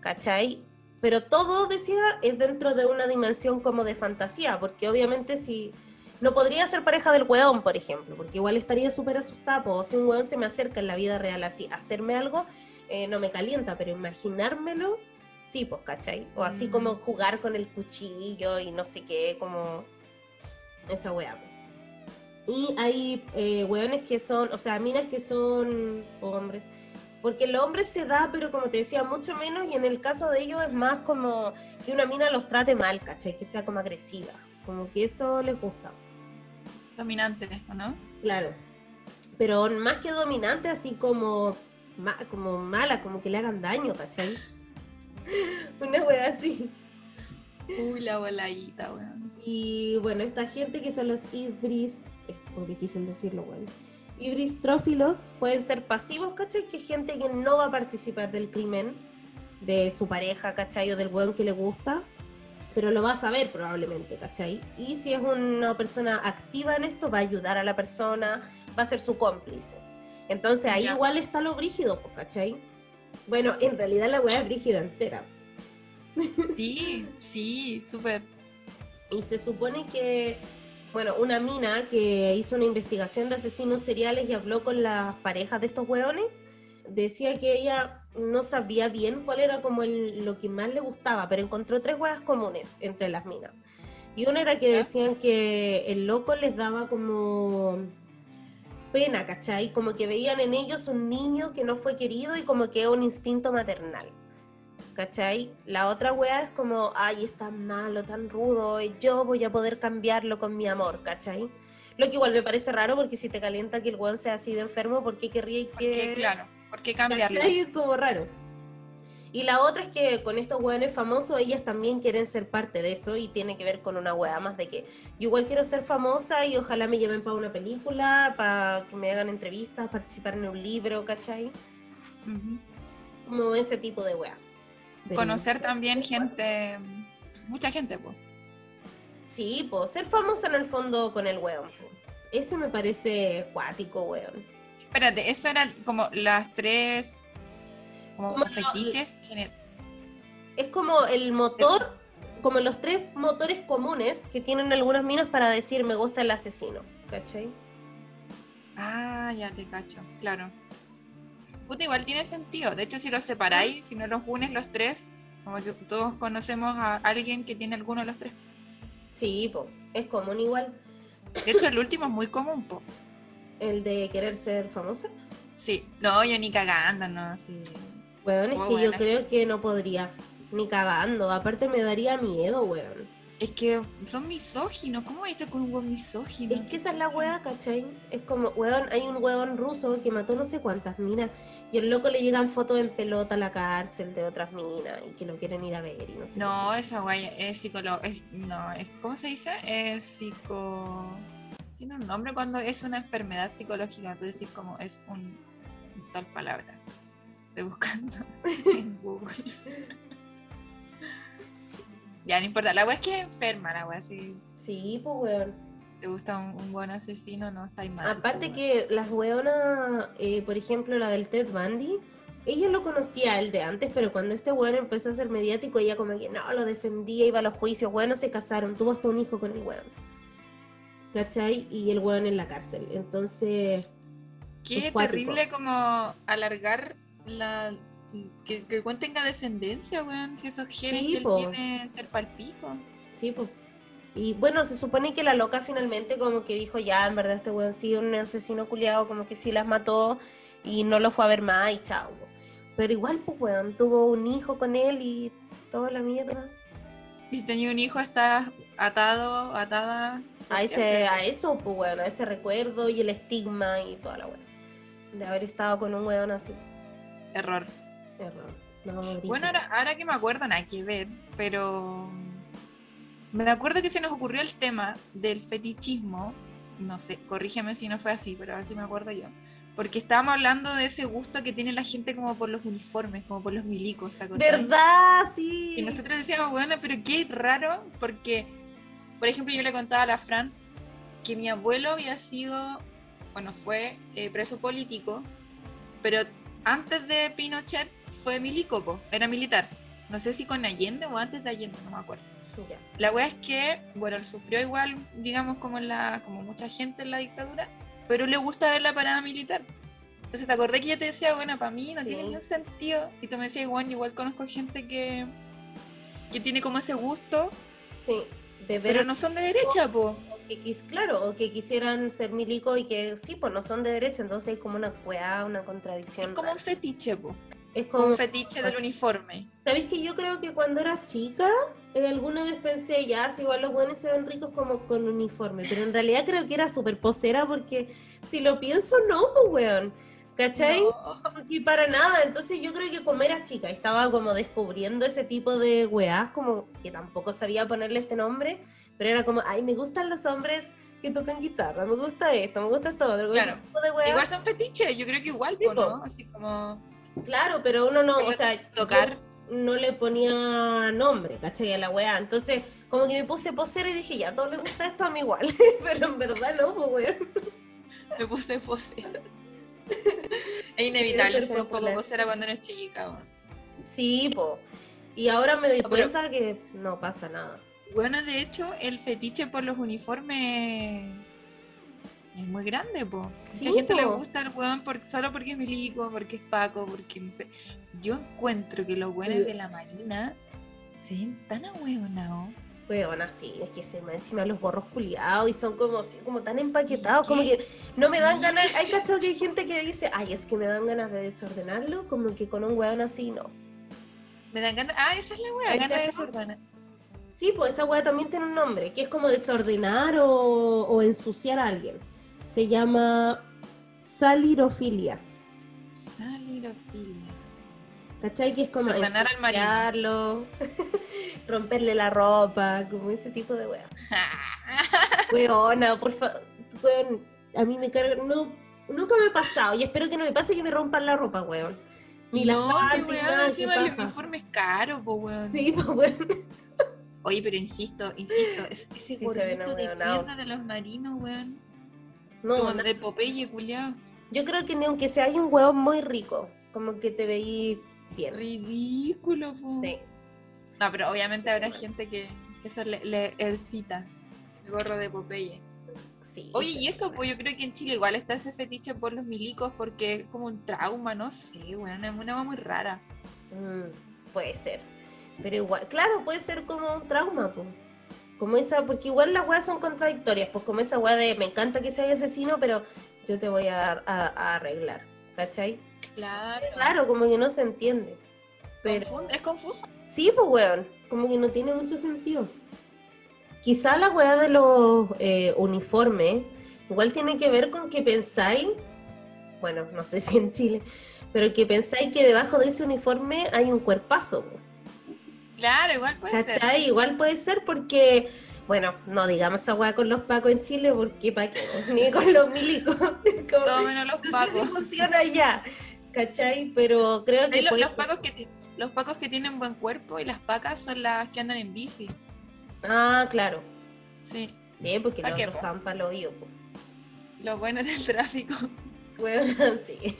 ¿cachai? Pero todo, decía, es dentro de una dimensión como de fantasía, porque obviamente si no podría ser pareja del weón, por ejemplo, porque igual estaría súper asustada, o si un weón se me acerca en la vida real así, hacerme algo, eh, no me calienta, pero imaginármelo, sí, pues, ¿cachai? O así como Mm. jugar con el cuchillo y no sé qué, como esa weá. Y hay eh, weones que son, o sea, minas que son hombres. Porque el hombre se da, pero como te decía, mucho menos. Y en el caso de ellos es más como que una mina los trate mal, ¿cachai? Que sea como agresiva. Como que eso les gusta. Dominante, ¿o no? Claro. Pero más que dominante, así como, ma- como mala, como que le hagan daño, ¿cachai? Una wea así. Uy, la voladita, weón. Y bueno, esta gente que son los ibris, es muy difícil decirlo, bueno. Ibris pueden ser pasivos, ¿cachai? Que es gente que no va a participar del crimen de su pareja, ¿cachai? O del weón que le gusta, pero lo va a saber probablemente, ¿cachai? Y si es una persona activa en esto, va a ayudar a la persona, va a ser su cómplice. Entonces ahí Ya. igual está lo brígido, pues, ¿cachai? Bueno, en realidad la weá es brígida entera. Sí, sí, súper. Y se supone que, bueno, una mina que hizo una investigación de asesinos seriales y habló con las parejas de estos hueones, decía que ella no sabía bien cuál era como el- lo que más le gustaba, pero encontró tres hueas comunes entre las minas. Y una era que decían que el loco les daba como pena, ¿cachai? Como que veían en ellos un niño que no fue querido y como que un instinto maternal. ¿Cachai? La otra wea es como, ay, es tan malo, tan rudo, y yo voy a poder cambiarlo con mi amor, ¿cachai? Lo que igual me parece raro porque si te calienta que el weón sea así de enfermo, ¿por qué querría que...? Porque, claro, ¿por qué cambiarlo? Es como raro. Y la otra es que con estos weones famosos, ellas también quieren ser parte de eso y tiene que ver con una wea más de que yo igual quiero ser famosa y ojalá me lleven para una película, para que me hagan entrevistas, participar en un libro, ¿cachai? Ujú. Como ese tipo de wea. Pero- Conocer también gente, mucha gente, pues. Sí, pues ser famosa en el fondo con el weón. Eso me parece cuático, weón. Espérate, eso eran como las tres como Como fetiches. Es como el motor, como los tres motores comunes que tienen algunas minas para decir me gusta el asesino, ¿cachai? Ah, ya te cacho, claro. Puta, igual tiene sentido. De hecho, si los separáis, si no los unes los tres, como que todos conocemos a alguien que tiene alguno de los tres. Sí, po, es común igual. De hecho, el último es muy común, po. El de querer ser famosa. Sí. No, yo ni cagando, no, sí. Weón, es que yo creo que no podría, ni cagando. Aparte me daría miedo, weón. Es que son misóginos. ¿Cómo viste con un buen misógino? Es que esa es la weá, ¿cachai? Es como, weón, hay un weón ruso que mató no sé cuántas minas y el loco le llegan fotos en pelota a la cárcel de otras minas y que lo quieren ir a ver y no sé No, qué. esa guay es psicólogo. Es, no, es, ¿cómo se dice? Es psico. Tiene un nombre cuando es una enfermedad psicológica. Tú decís como es un. tal palabra. Estoy buscando en Google. Ya, no importa. La wea es que es enferma, la wea. Si Sí, pues weón. te gusta un, un buen asesino, no estáis mal. Aparte pues, que las weonas, eh, por ejemplo, la del Ted Bundy, ella lo conocía el de antes, pero cuando este weón empezó a ser mediático, ella como que no, lo defendía, iba a los juicios, bueno, se casaron, tuvo hasta un hijo con el weón. ¿Cachai? Y el weón en la cárcel. Entonces, Qué terrible como alargar la. Que, que el weón tenga descendencia, weón. Si esos genes Sí, que él tiene ser palpico. sí, pues. Y bueno, se supone que la loca finalmente como que dijo, ya, en verdad este weón sí un asesino culiado, como que sí las mató y no lo fue a ver más y chao. Pero igual, pues weón, tuvo un hijo con él y toda la mierda. Y si tenía un hijo, está atado, atada. A, ese, a eso, pues bueno, a ese recuerdo y el estigma y toda la weá. De haber estado con un weón así. Error. Error. No, Bueno, ahora, ahora que me acuerdo, nada que ver, pero. Me acuerdo que se nos ocurrió el tema del fetichismo. No sé, corrígeme si no fue así, pero así me acuerdo yo. Porque estábamos hablando de ese gusto que tiene la gente como por los uniformes, como por los milicos, ¿te acordás? ¿Verdad? Sí. Y nosotros decíamos, bueno, pero qué raro, porque, por ejemplo, yo le contaba a la Fran que mi abuelo había sido, bueno, fue eh, preso político, pero antes de Pinochet fue milico, po, era militar. no sé si con Allende o antes de Allende, no me acuerdo. La wea es que, bueno, él sufrió igual, digamos, como, la, como mucha gente en la dictadura, pero le gusta ver la parada militar. Entonces, ¿te acordé que yo te decía, bueno, para mí no Sí. tiene ningún sentido? Y tú me decías, igual, igual conozco gente que, que tiene como ese gusto, Sí, de ver pero no son de derecha, po. Que quis- claro, o que quisieran ser milico y que sí, pues no son de derecha, entonces es como una weá, una Es contradicción. como un rara. fetiche, po. Es Como como, un fetiche del uniforme. ¿sabéis que yo creo que cuando era chica, eh, alguna vez pensé, ya, si igual los buenos se ven ricos como con uniforme, pero en realidad creo que era súper posera porque si lo pienso, no, pues weón. ¿Cachai? No. Y para nada, entonces yo creo que como era chica, estaba como descubriendo ese tipo de weás, como que tampoco sabía ponerle este nombre, pero era como, ay, me gustan los hombres que tocan guitarra, me gusta esto, me gusta como Claro. tipo de weas. Igual son fetiches, yo creo que igual, Sí, po, po. ¿no? Así como Claro, pero uno no, o sea, tocar. no le ponía nombre, ¿cachai? A la weá, entonces como que me puse posera y dije, ya, a todos les gusta esto, a mí igual, pero en verdad no, pues weón. me puse posera. es inevitable ser un poco posera cuando eres chica, weón. Sí, po. Y ahora me doy No, pero- cuenta que no pasa nada. Bueno, de hecho, el fetiche por los uniformes es muy grande, po. Sí, Mucha gente le gusta el weón por- solo porque es milico, porque es Paco, porque no sé. Yo encuentro que los weones de la marina se ven tan ahueonados. Weón, así, es que se me encima los gorros culiados y son como, así, como tan empaquetados, como que no me dan ganas. Hay cachado que hay gente que dice, ay, es que me dan ganas de desordenarlo, como que con un weón así no. Me dan ganas. Ah, esa es la ¿Hay ganas de desordenar. Sí, pues esa weá también tiene un nombre, que es como desordenar o, o ensuciar a alguien. Se llama salirofilia. Salirofilia. ¿Cachai? Que es como Desordenar al marino. ensuciarlo, romperle la ropa, como ese tipo de weá. Weona, por favor, weón, a mí me carga, no, nunca me ha pasado y espero que no me pase que me rompan la ropa, weón. Ni no, qué panties, weón, nada, encima el uniforme es caro, po, weón. Sí, pues, weón. Oye, pero insisto, insisto, es, ese Sí, gordito de ahueonados. mierda de los marinos, weón. No, como no. de Popeye, culiao. Yo creo que ni aunque sea hay un hueón muy rico, como que te veí bien. Ridículo, po. Sí. No, pero obviamente habrá gente que, que eso le, le excita. El gorro de Popeye. Sí. Oye, y eso, pues yo creo que en Chile igual está ese fetiche por los milicos porque es como un trauma, no sé, weón, es una muy rara. Mm, puede ser. Pero igual, claro, puede ser como un trauma, pues. Como esa, porque igual las weas son contradictorias, pues como esa wea de me encanta que seas asesino, pero yo te voy a, a- a arreglar, ¿cachai? Claro. Claro, como que no se entiende. Pero es confuso. sí, pues weón, como que no tiene mucho sentido. Quizá la weá de los eh, uniformes igual tiene que ver con que pensáis, bueno, no sé si en Chile, pero que pensáis que debajo de ese uniforme hay un cuerpazo. Claro, igual puede ser. Igual puede ser porque, bueno, no digamos esa weá con los pacos en Chile, porque pa' qué, ni con los milicos. Como- Todo menos los no sé si pacos. funciona allá, ¿cachai? Pero creo que lo- los, ser- pacos que los pacos que tienen buen cuerpo y las pacas son las que andan en bici. Ah, claro. Sí. Sí, porque ¿Pa' los qué, otros po? estaban para lo yo, po. Los buenos del tráfico. Bueno, sí.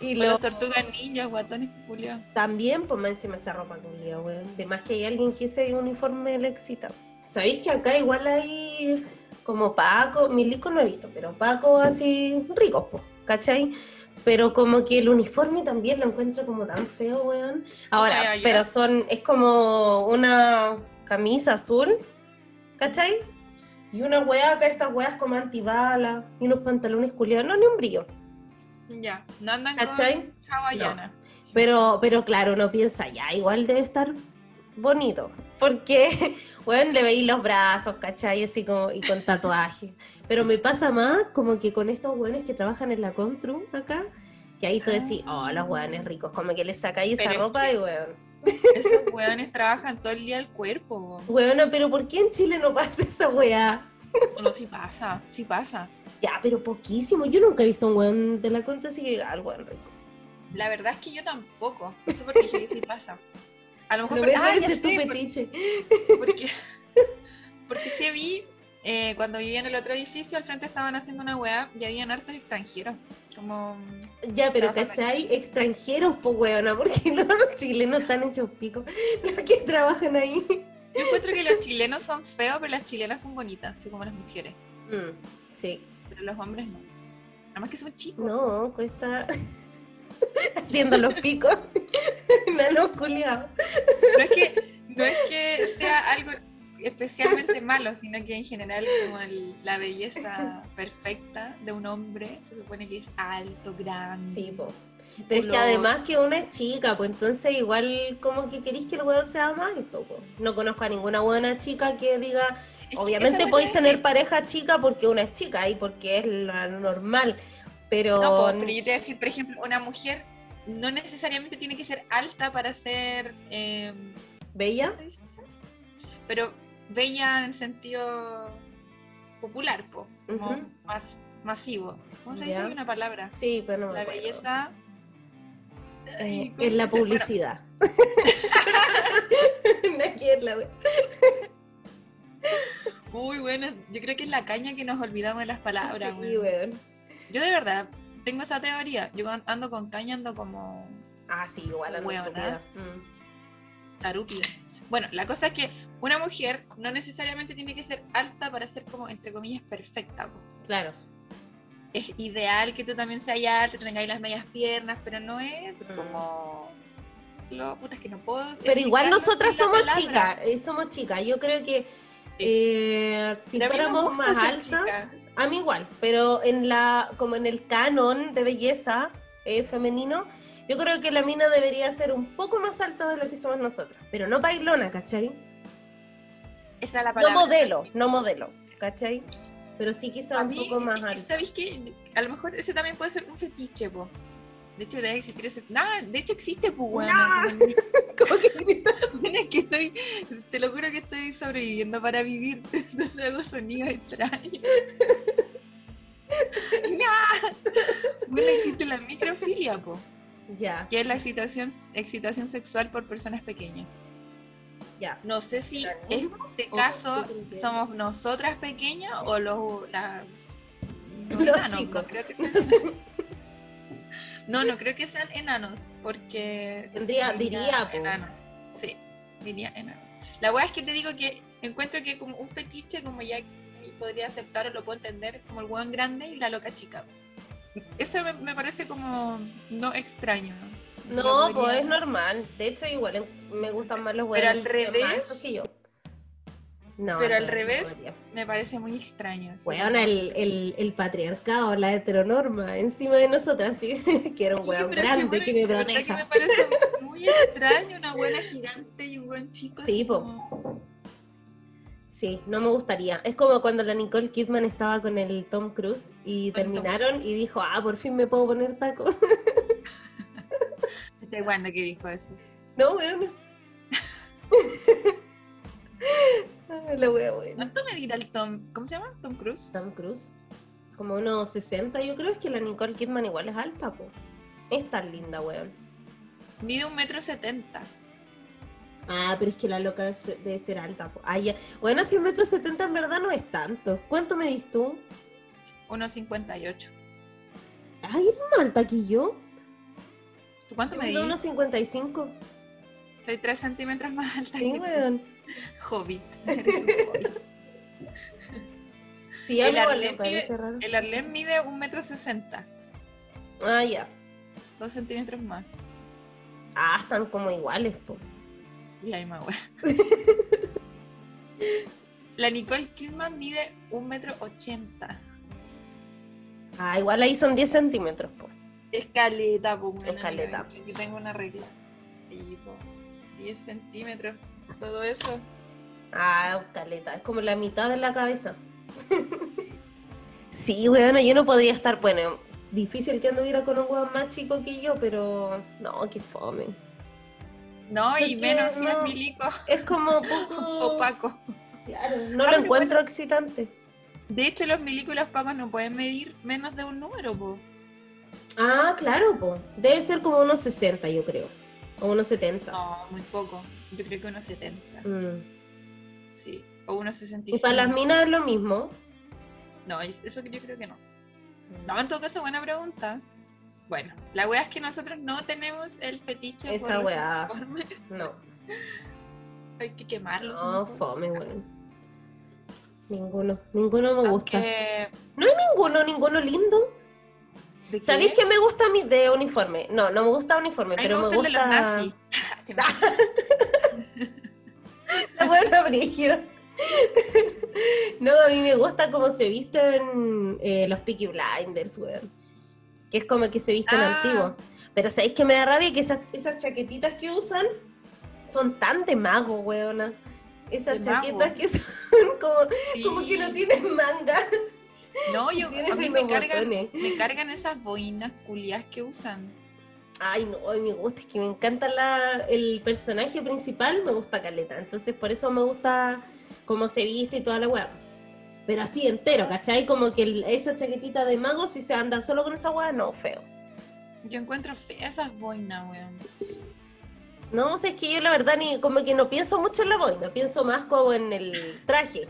y O lo, tortugas ninjas, guatones culiados. también, pues más encima esa ropa culia, weón. De más que hay alguien que ese uniforme le excita. ¿Sabéis que acá igual hay como Paco, milico no he visto, pero Paco así ricos, pues, ¿cachai? Pero como que el uniforme también lo encuentro como tan feo, weón. Ahora, pero son, es como una camisa azul, ¿cachai? Y una weá acá, estas weas como antibala, y unos pantalones culiados, no, ni un brillo, Ya, no andan ¿cachai? con. Pero, pero claro, uno piensa, ya, igual debe estar bonito. Porque, bueno, le veis los brazos, ¿cachai? Así como, y con tatuajes. Pero me pasa más como que con estos weones que trabajan en la Contru acá, que ahí tú decís, oh, los weones ricos, como que les sacáis esa Pero es ropa que- y weón. Esos weones trabajan todo el día el cuerpo. po. Weona, pero ¿por qué en Chile no pasa esa weá? No, sí pasa, sí pasa. Ya, pero poquísimo. Yo nunca he visto un weón de la Contru así que al rico. La verdad es que yo tampoco. Eso porque dije sí pasa. A lo mejor No ah, ya tu sé, por- fetiche. porque, porque sí vi eh, cuando vivía en el otro edificio, al frente estaban haciendo una weá y habían hartos extranjeros. Como. Ya, pero ¿cachai? Extranjeros, pues, weona, porque los chilenos están hechos pico. Los que trabajan ahí. Yo encuentro que los chilenos son feos, pero las chilenas son bonitas, así como las mujeres. Mm, sí. Pero los hombres no. Nada más que son chicos. No, cuesta. Haciendo los picos. Nano culiao. No es que, no es que sea algo especialmente malo, sino que en general como el- la belleza perfecta de un hombre se supone que es alto, grande. Sí, po. Pero es que además que una es chica, pues entonces igual como que queréis que el weón sea más alto, po. No conozco a ninguna buena chica que diga, Es obviamente la podéis tener pareja chica porque una es chica y porque es lo normal. Pero, No, po, pero yo te voy a decir, por ejemplo, una mujer no necesariamente tiene que ser alta para ser... eh, ¿bella? ¿cómo se? Pero bella en el sentido popular, po, como más masivo. ¿Cómo se dice una palabra? Sí, pero no La belleza... Eh, en la publicidad. Wea. Muy buena. Yo creo que es la caña que nos olvidamos de las palabras. Sí, weón. Yo de verdad tengo esa teoría. Yo ando con caña, ando como Ah, sí, igual a Weona. estúpida. Mm. tarúpida. Bueno, la cosa es que una mujer no necesariamente tiene que ser alta para ser como, entre comillas, perfecta. Claro. Es ideal que tú también seas alta, tengáis las medias piernas, pero no es Mm. como... Lo, puta, es que no puedo... Pero igual nosotras somos chicas, eh, somos chicas. Yo creo que Sí. eh, si fuéramos más altas. A mí igual, pero en la, como en el canon de belleza eh, femenino, yo creo que la mina debería ser un poco más alta de lo que somos nosotras, pero no bailona, ¿cachai? Esa es la No palabra. modelo, no modelo, ¿cachai? Pero sí quizá A un mí, poco más que, alta. ¿sabéis qué? A lo mejor ese también puede ser un fetiche, po. De hecho, debe existir ese... Nada, de hecho existe, pues, bueno. Nah. Como que es que estoy... Te lo juro que estoy sobreviviendo para vivir. Entonces hago sonidos extraños. ¡Ya! Bueno, existe la microfilia, po. Ya, Que es la excitación, excitación sexual por personas pequeñas. ya. No sé si ¿Ya? este caso somos nosotras pequeñas o los la- Los enanos, chicos. No, creo que no, no creo que sean enanos, porque Tendría- diría, enanos. Sí, diría enanos. La weá es que te digo que encuentro que como un fetiche, como ya podría aceptar o lo puedo entender, como el weón grande y la loca chica. Eso me, me parece como no extraño. No, podría- pues es normal. De hecho, igual me gustan más los Pero huevos. al revés. que yo. No, Pero al no, revés. Me parece muy extraño. sí. Weona, el, el, el patriarcado, la heteronorma encima de nosotras, sí, que era un Sí, pero es grande bueno, que me proteja. me parece muy extraño una buena gigante y un buen chico. Sí, así po. como- Sí, no me gustaría. Es como cuando la Nicole Kidman estaba con el Tom Cruise y Con terminaron y dijo, ah, por fin me puedo poner taco. Este Wanda que dijo eso. no, weón. la wea buena. ¿Cuánto me dirá el Tom? ¿Cómo se llama? ¿Tom Cruise? Tom Cruise. Como unos 60, yo creo es que la Nicole Kidman igual es alta, po. Es tan linda, weón. Mide un metro setenta. Ah, pero es que la loca es- debe ser alta. po. Ah, ya. Bueno, si un metro setenta en verdad no es tanto. ¿Cuánto me viste tú? Unos 58. Ay, eres más alta que yo. ¿Tú cuánto me mido di? unos 55. Soy 3 centímetros más alta Sí, que tú. weón. Hobbit. Eres un hobbit. Sí, El le parece raro. El Arlen mide un metro sesenta. Ah, ya. Dos centímetros más. Ah, están como iguales, po. La misma. La Nicole Kidman mide un metro ochenta. Ah, igual ahí son 10 centímetros, po. Escaleta, bueno, Escaleta. Aquí tengo una regla. Sí, po. 10 centímetros. Todo eso. Ah, caleta, es como la mitad de la cabeza. sí, weón, yo no podía estar, bueno, difícil que anduviera con un weón más chico que yo, pero no, qué fome. No, y Porque menos si es milico Es como poco... opaco. Claro, no Ah, lo encuentro excitante. De hecho, los milicos y los pacos no pueden medir menos de un número, po. Ah, claro, po. Debe ser como unos 60, yo creo. O unos 70. No, muy poco. Yo creo que unos 70. Mm. Sí. O 1,65. Y para las minas es lo mismo. No, es- eso que yo creo que no. No, en todo caso, buena pregunta. Bueno, la wea es que nosotros no tenemos el fetiche Esa por los wea. uniformes. No, Hay que quemarlos. no, fome, weón. Ninguno, ninguno me gusta. Aunque... No hay ninguno, ninguno lindo. ¿de ¿Sabéis qué? que me gusta mi de uniforme? No, no me gusta uniforme, pero me me gusta el de los gusta. nazis. La buena brígida. No, a mí me gusta cómo se visten eh, los Peaky Blinders, weón. Que es como que se visten Ah. antiguos. Pero ¿sabéis que me da rabia que esas, esas chaquetitas que usan son tan de mago, weona? Esas De chaquetas mago. que son como, Sí. como que no tienen manga. No, yo, a mí me cargan, me cargan esas boinas culias que usan. Ay, no, ay, me gusta, es que me encanta la, el personaje principal, me gusta Caleta. Entonces, por eso me gusta cómo se viste y toda la weá. Pero así entero, ¿cachai? Como que el- esa chaquetita de mago, si se anda solo con esa weá, no, feo. Yo encuentro feas esas boinas, weón. No, o sea, es que yo la verdad ni como que no pienso mucho en la boina, pienso más como en el traje.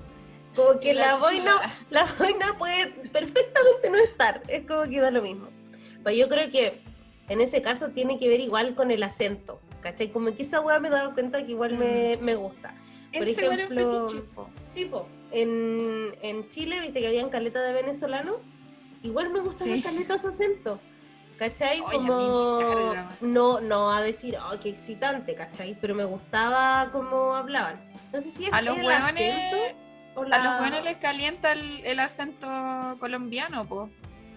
Como que la la boina, la boina puede perfectamente no estar, es como que da lo mismo. Pero yo creo que en ese caso tiene que ver igual con el acento, ¿cachai? Como que esa weá me he dado cuenta que igual me, me gusta. Por Ese ejemplo. Sí, po, en, en Chile, viste que habían caleta de venezolanos, igual me gusta Sí. caleta su acento. ¿Cachai? Oye, como no, no a decir, oh, qué excitante, ¿cachai? Pero me gustaba cómo hablaban. No sé si es A los el hueones, acento o a los buenos les calienta el, el acento colombiano, po.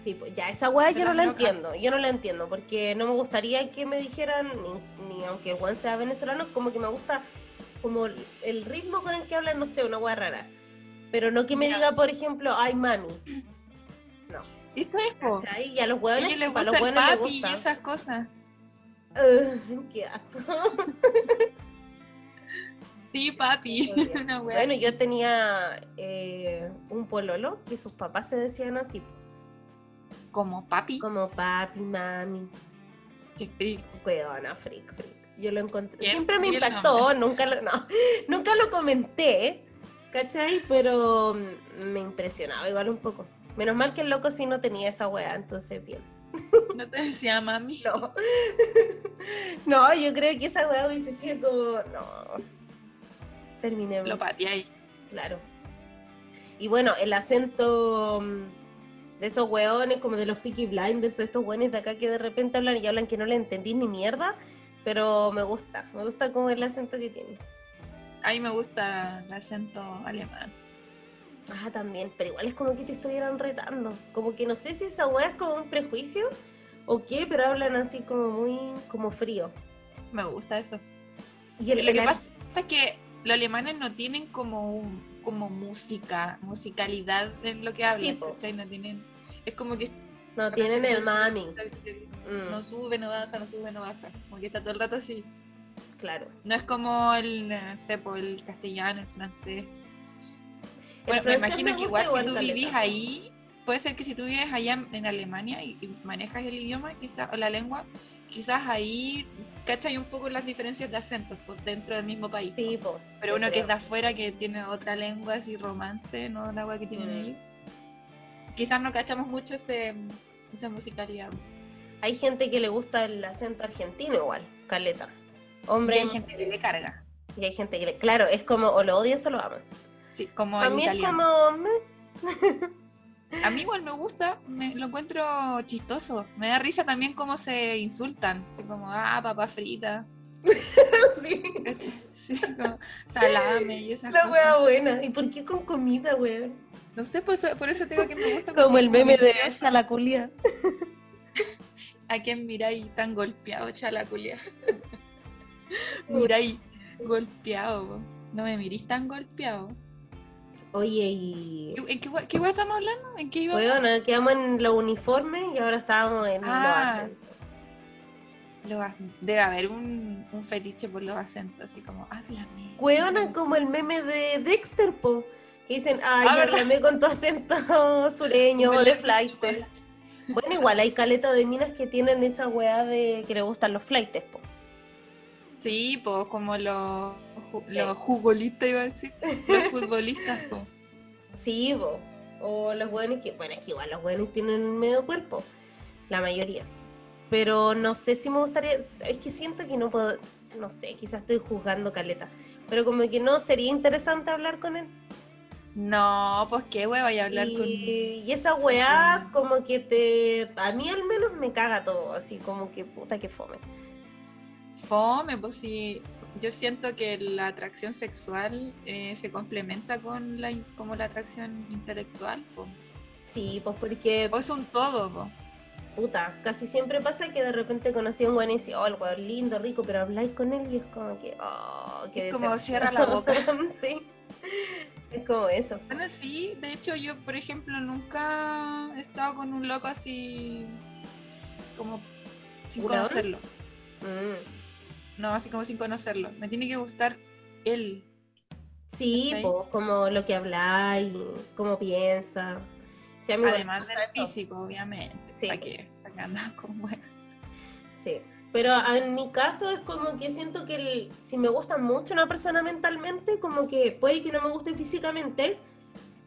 Sí, pues ya, esa weá yo no la entiendo, yo no la entiendo, porque no me gustaría que me dijeran, ni, ni aunque el weón sea venezolano, como que me gusta como el- ritmo con el que hablan, no sé, una weá rara. Pero no que me diga, por ejemplo, ay mami. No, Eso es, po. ¿cachai? Y a los hueones, les a los hueones les papi gusta. y esas cosas. Ugh, qué asco. Sí, papi. Una Bueno, yo tenía eh, un pololo que sus papás se decían así, Como papi. como papi, mami. Qué frío. Huevona, freak, freak. Yo lo encontré. Siempre me impactó, nunca lo, no, nunca lo comenté, ¿cachai? Pero mm, me impresionaba igual un poco. Menos mal que el loco sí no tenía esa weá, entonces bien. No te decía mami. No. no, yo creo que esa weá hubiese sido como. No. Terminemos. Lo pateé ahí. Claro. Y bueno, el acento mm, de esos weones, como de los Peaky Blinders, o estos weones de acá que de repente hablan y hablan que no le entendí ni mierda, pero me gusta, me gusta como el acento que tiene. A mí me gusta el acento alemán. Ah, también, pero igual es como que te estuvieran retando. Como que no sé si esa weá es como un prejuicio o qué, pero hablan así como muy, como frío. Me gusta eso. Y el, Lo que pasa es que los alemanes no tienen como un- como música, musicalidad en lo que hablan, Sí. ¿cachai? No tienen. Es como que. no tienen el mami. Mm, No sube, no baja, no sube, no baja. Como que está todo el rato así. claro. No es como el, eh, sé, po, el castellano, el francés. Bueno, me francés imagino me que gusta igual si tú vivís ahí, puede ser que si tú vives allá en- Alemania y, y manejas el idioma, quizás, o la lengua, quizás ahí cachai un poco las diferencias de acentos por dentro del mismo país. Sí, po. po. Pero uno que creo. es de afuera, que tiene otra lengua, así romance, no la agua que tienen Mm. ellos. Quizás no cachamos mucho ese, esa musicalidad. Hay gente que le gusta el acento argentino igual, caleta. Y Hombre, hay gente que le carga. y hay gente que le... Claro, es como o lo odias o lo amas. Sí, como A mí es como... A mí igual me gusta, me, lo encuentro chistoso. Me da risa también cómo se insultan. Así como, ah, papa frita. sí, Sí, como salame y esas la wea buena. ¿Y por qué con comida, weón? No sé, pues, por eso tengo que me gusta. Como el meme de. Chalaculia. ¿A quién miráis tan golpeado, chalaculia? miráis golpeado. No me mirís tan golpeado. Oye, y... ¿En qué, qué hueá estamos hablando? ¿En qué iba? Weona, quedamos en los uniformes y ahora estábamos en Ah. los acentos. Debe haber un, un fetiche por los acentos, así como, háblame. Weona, como el meme de Dexter, po. Que dicen, ay, Ah, háblame con tu acento sureño o de flight. Bueno, igual hay caleta de minas que tienen esa weá de que le gustan los flightes, po. Sí, pues como los Sí. los futbolistas, iba a decir. Los futbolistas, po. Sí, po. O los buenos que, bueno, es que igual los buenos tienen medio cuerpo, la mayoría. Pero no sé si me gustaría, es que siento que no puedo, no sé, quizás estoy juzgando caleta, pero como que no sería interesante hablar con él. No, pues qué hueva y hablar y, con. y esa weá como que te, a mí al menos me caga todo, así como que puta que fome. Fome, pues sí. Yo siento que la atracción sexual eh, se complementa con la, como la atracción intelectual, po. Sí, pues porque, O es un todo, po. puta, casi siempre pasa que de repente conocí a un weón y decía, oh, el weón lindo, rico, pero habláis con él y es como que, oh, qué Es como cierra la boca. sí, es como eso. Bueno, sí, de hecho yo, por ejemplo, nunca he estado con un loco así como sin conocerlo. Mm. No, así como sin conocerlo. Me tiene que gustar él. Sí, pues como lo que habláis, cómo piensa. Sí, Además del eso. físico, obviamente. Sí, ¿Para qué? ¿Para qué con? Sí, pero en mi caso es como que siento que el- si me gusta mucho una persona mentalmente, como que puede que no me guste físicamente,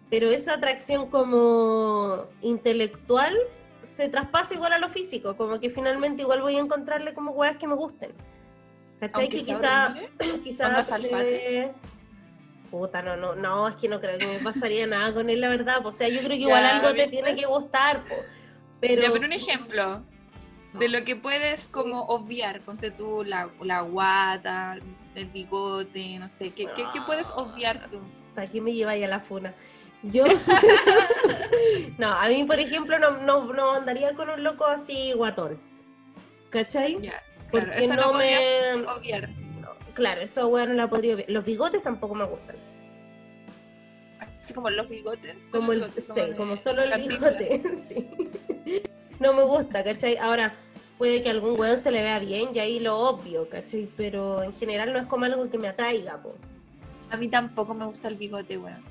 pero esa atracción como intelectual se traspasa igual a lo físico, como que finalmente igual voy a encontrarle como weas que me gusten. ¿Cachai? Que quizá, quizá eh, Puta, no, no, no, es que no creo que me pasaría nada con él, la verdad. O sea, yo creo que igual Ya, algo te tiene que gustar, po. Pero, Ya, pero un ejemplo de lo que puedes como obviar, ponte tú la, la guata, el bigote, no sé, ¿qué, qué, qué puedes obviar tú? ¿Para qué me lleváis a la funa? Yo. no, a mí, por ejemplo, no, no, no andaría con un loco así guatón. ¿Cachai? Ya, claro, Porque eso no no me. obviar. no, claro, eso no la podría ver. Los bigotes tampoco me gustan. Así como los bigotes. Como el, bigotes, sí, de como solo el bigote. sí. No me gusta, ¿cachai? Ahora, puede que a algún weón se le vea bien y ahí lo obvio, ¿cachai? Pero en general no es como algo que me atraiga, po. A mí tampoco me gusta el bigote, weón.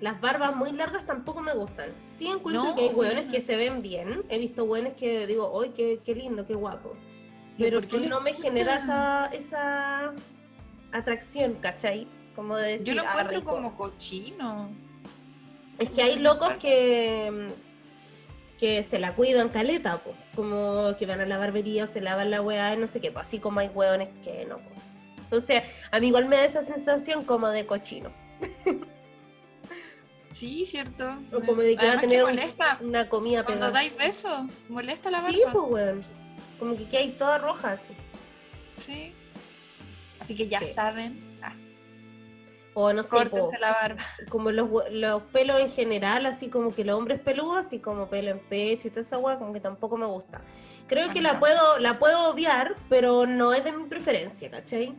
Las barbas muy largas tampoco me gustan. Sí encuentro No, que hay hueones weona. que se ven bien. He visto hueones que digo, ¡ay, qué, qué lindo, qué guapo! ¿Y Pero les no me genera esa, esa atracción, ¿cachai? Como de decir, Yo lo "Ah, encuentro rico". como cochino. Es que hay locos que, que se la cuidan caleta, po. como que van a la barbería o se lavan la weá, y no sé qué, po. así como hay hueones que no. po. Entonces, a mí igual me da esa sensación como de cochino. Sí, cierto. O como de que va a tener molesta. una comida Cuando dais beso, molesta la barba. Sí, pues, weón. Como que hay toda roja, así. Sí. Así que ya Sí. saben. ah, O no sé, po, córtense la barba. como los, los pelos en general, así como que los hombres peludos, así como pelo en pecho y toda esa weá, como que tampoco me gusta. Creo que la puedo, la puedo obviar, pero no es de mi preferencia, ¿cachai?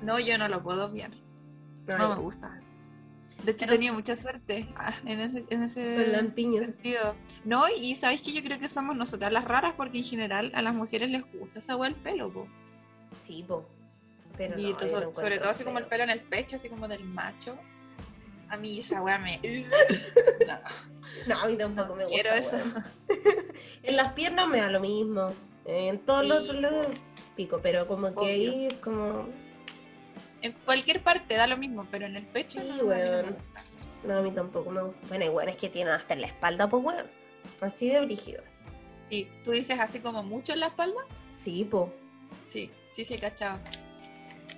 No, yo no lo puedo obviar. No me gusta. De hecho, tenía sí. mucha suerte ah, en ese, en ese sentido. No, y sabéis que yo creo que somos nosotras las raras porque en general a las mujeres les gusta esa hueá el pelo, po. Sí, po. Pero y no, entonces, sobre todo así como el pelo en el pecho, así como del macho. A mí esa weá me. No, No, a mí tampoco me gusta. quiero eso. En las piernas me da lo mismo. En todos los Sí, otros lados pico, pero como que Obvio. ahí es como. En cualquier parte da lo mismo, pero en el pecho Sí, no, me gusta. No, a mí tampoco me gusta. Bueno, hay weones que tienen hasta en la espalda, pues weón. Así de brígido. Sí, tú dices así como mucho en la espalda. Sí, po. Sí, sí, sí, cachado.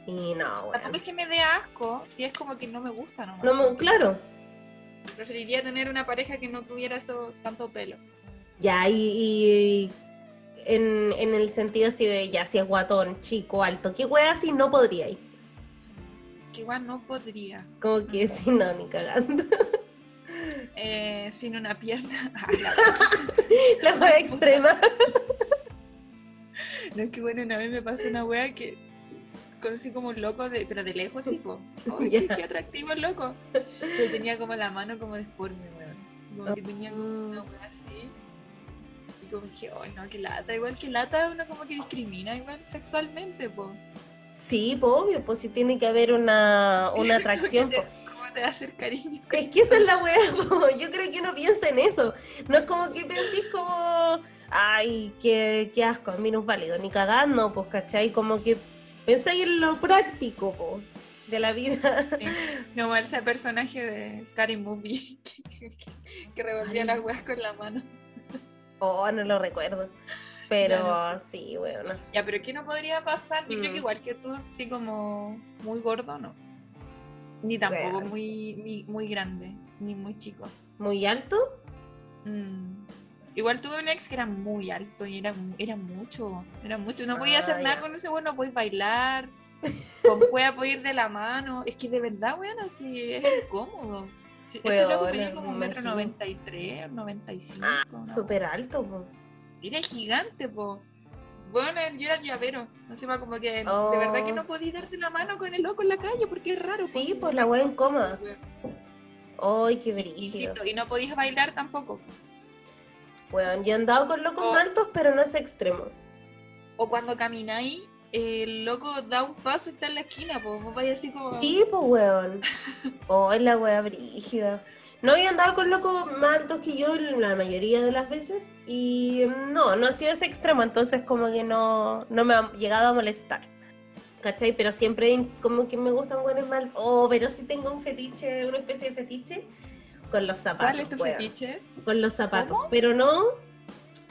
Y no, Tampoco weón. es que me dé asco, si es como que no me gusta nomás. No me, claro. Preferiría tener una pareja que no tuviera eso tanto pelo. Ya, y, y en, en el sentido de ya, si es guatón, chico, alto, ¿qué wea así no podría ir? Que igual no podría. Como que si no, ni cagando. Eh, sin una pierna. Ah, la- wea extrema. No es que bueno, una vez me pasó una wea que conocí como un loco, de, pero de lejos sí, po. Ay, qué, qué atractivo el loco. Pero tenía como la mano como deforme, weón. Como que tenía como una wea así. Y como dije, oh no, que lata. Igual que lata, uno como que discrimina igual sexualmente, po. Sí, pues obvio, pues si tiene que haber una, una atracción. ¿Cómo po. te, cómo te va a hacer cariño? Es que esa es la po. yo creo que uno piensa en eso. No es como que pensís como, ay, qué, qué asco, minusválido, ni cagando, pues, ¿cachai? Como que pensáis en lo práctico, po. de la vida. Sí. Como ese personaje de Scary Movie que revolvía Ay. las weas con la mano. Oh, no lo recuerdo. Pero Ya sí, bueno. Ya, pero ¿qué no podría pasar? Yo creo Mm. que igual que tú, sí como muy gordo, no. Ni tampoco Bueno. muy, muy, muy grande, ni muy chico. Muy alto. Mm. Igual tuve un ex que era muy alto y era, mu- era mucho, era mucho. No podía Ah, hacer nada con ese weón, no podía bailar, con podía ir de la mano. Es que de verdad, weón, así es incómodo. Sí, Ese loco medía como un me metro noventa y tres, noventa y cinco. Ah, súper alto. po. Era gigante, po. Bueno, yo era el llavero. No sé, como que de Oh. verdad que no podía darte la mano con el loco en la calle porque es raro. Sí, po, pues la wea incómoda. weón. Ay, qué Y, insisto, y no podías bailar tampoco. Bueno, yo he andado con locos Oh. altos, pero no es extremo. O cuando camináis, el loco da un paso y está en la esquina, pues vos vais así como. Sí, pues, weón. Oh, es la wea brígida. No, yo he andado con locos más altos que yo la mayoría de las veces. Y mm, no, no ha sido ese extremo, entonces como que no, no me ha llegado a molestar. ¿Cachai? Pero siempre como que me gustan buenos altos. Oh, pero sí tengo un fetiche, una especie de fetiche con los zapatos. ¿Cuál es tu weón. fetiche? Con los zapatos. ¿Cómo? Pero no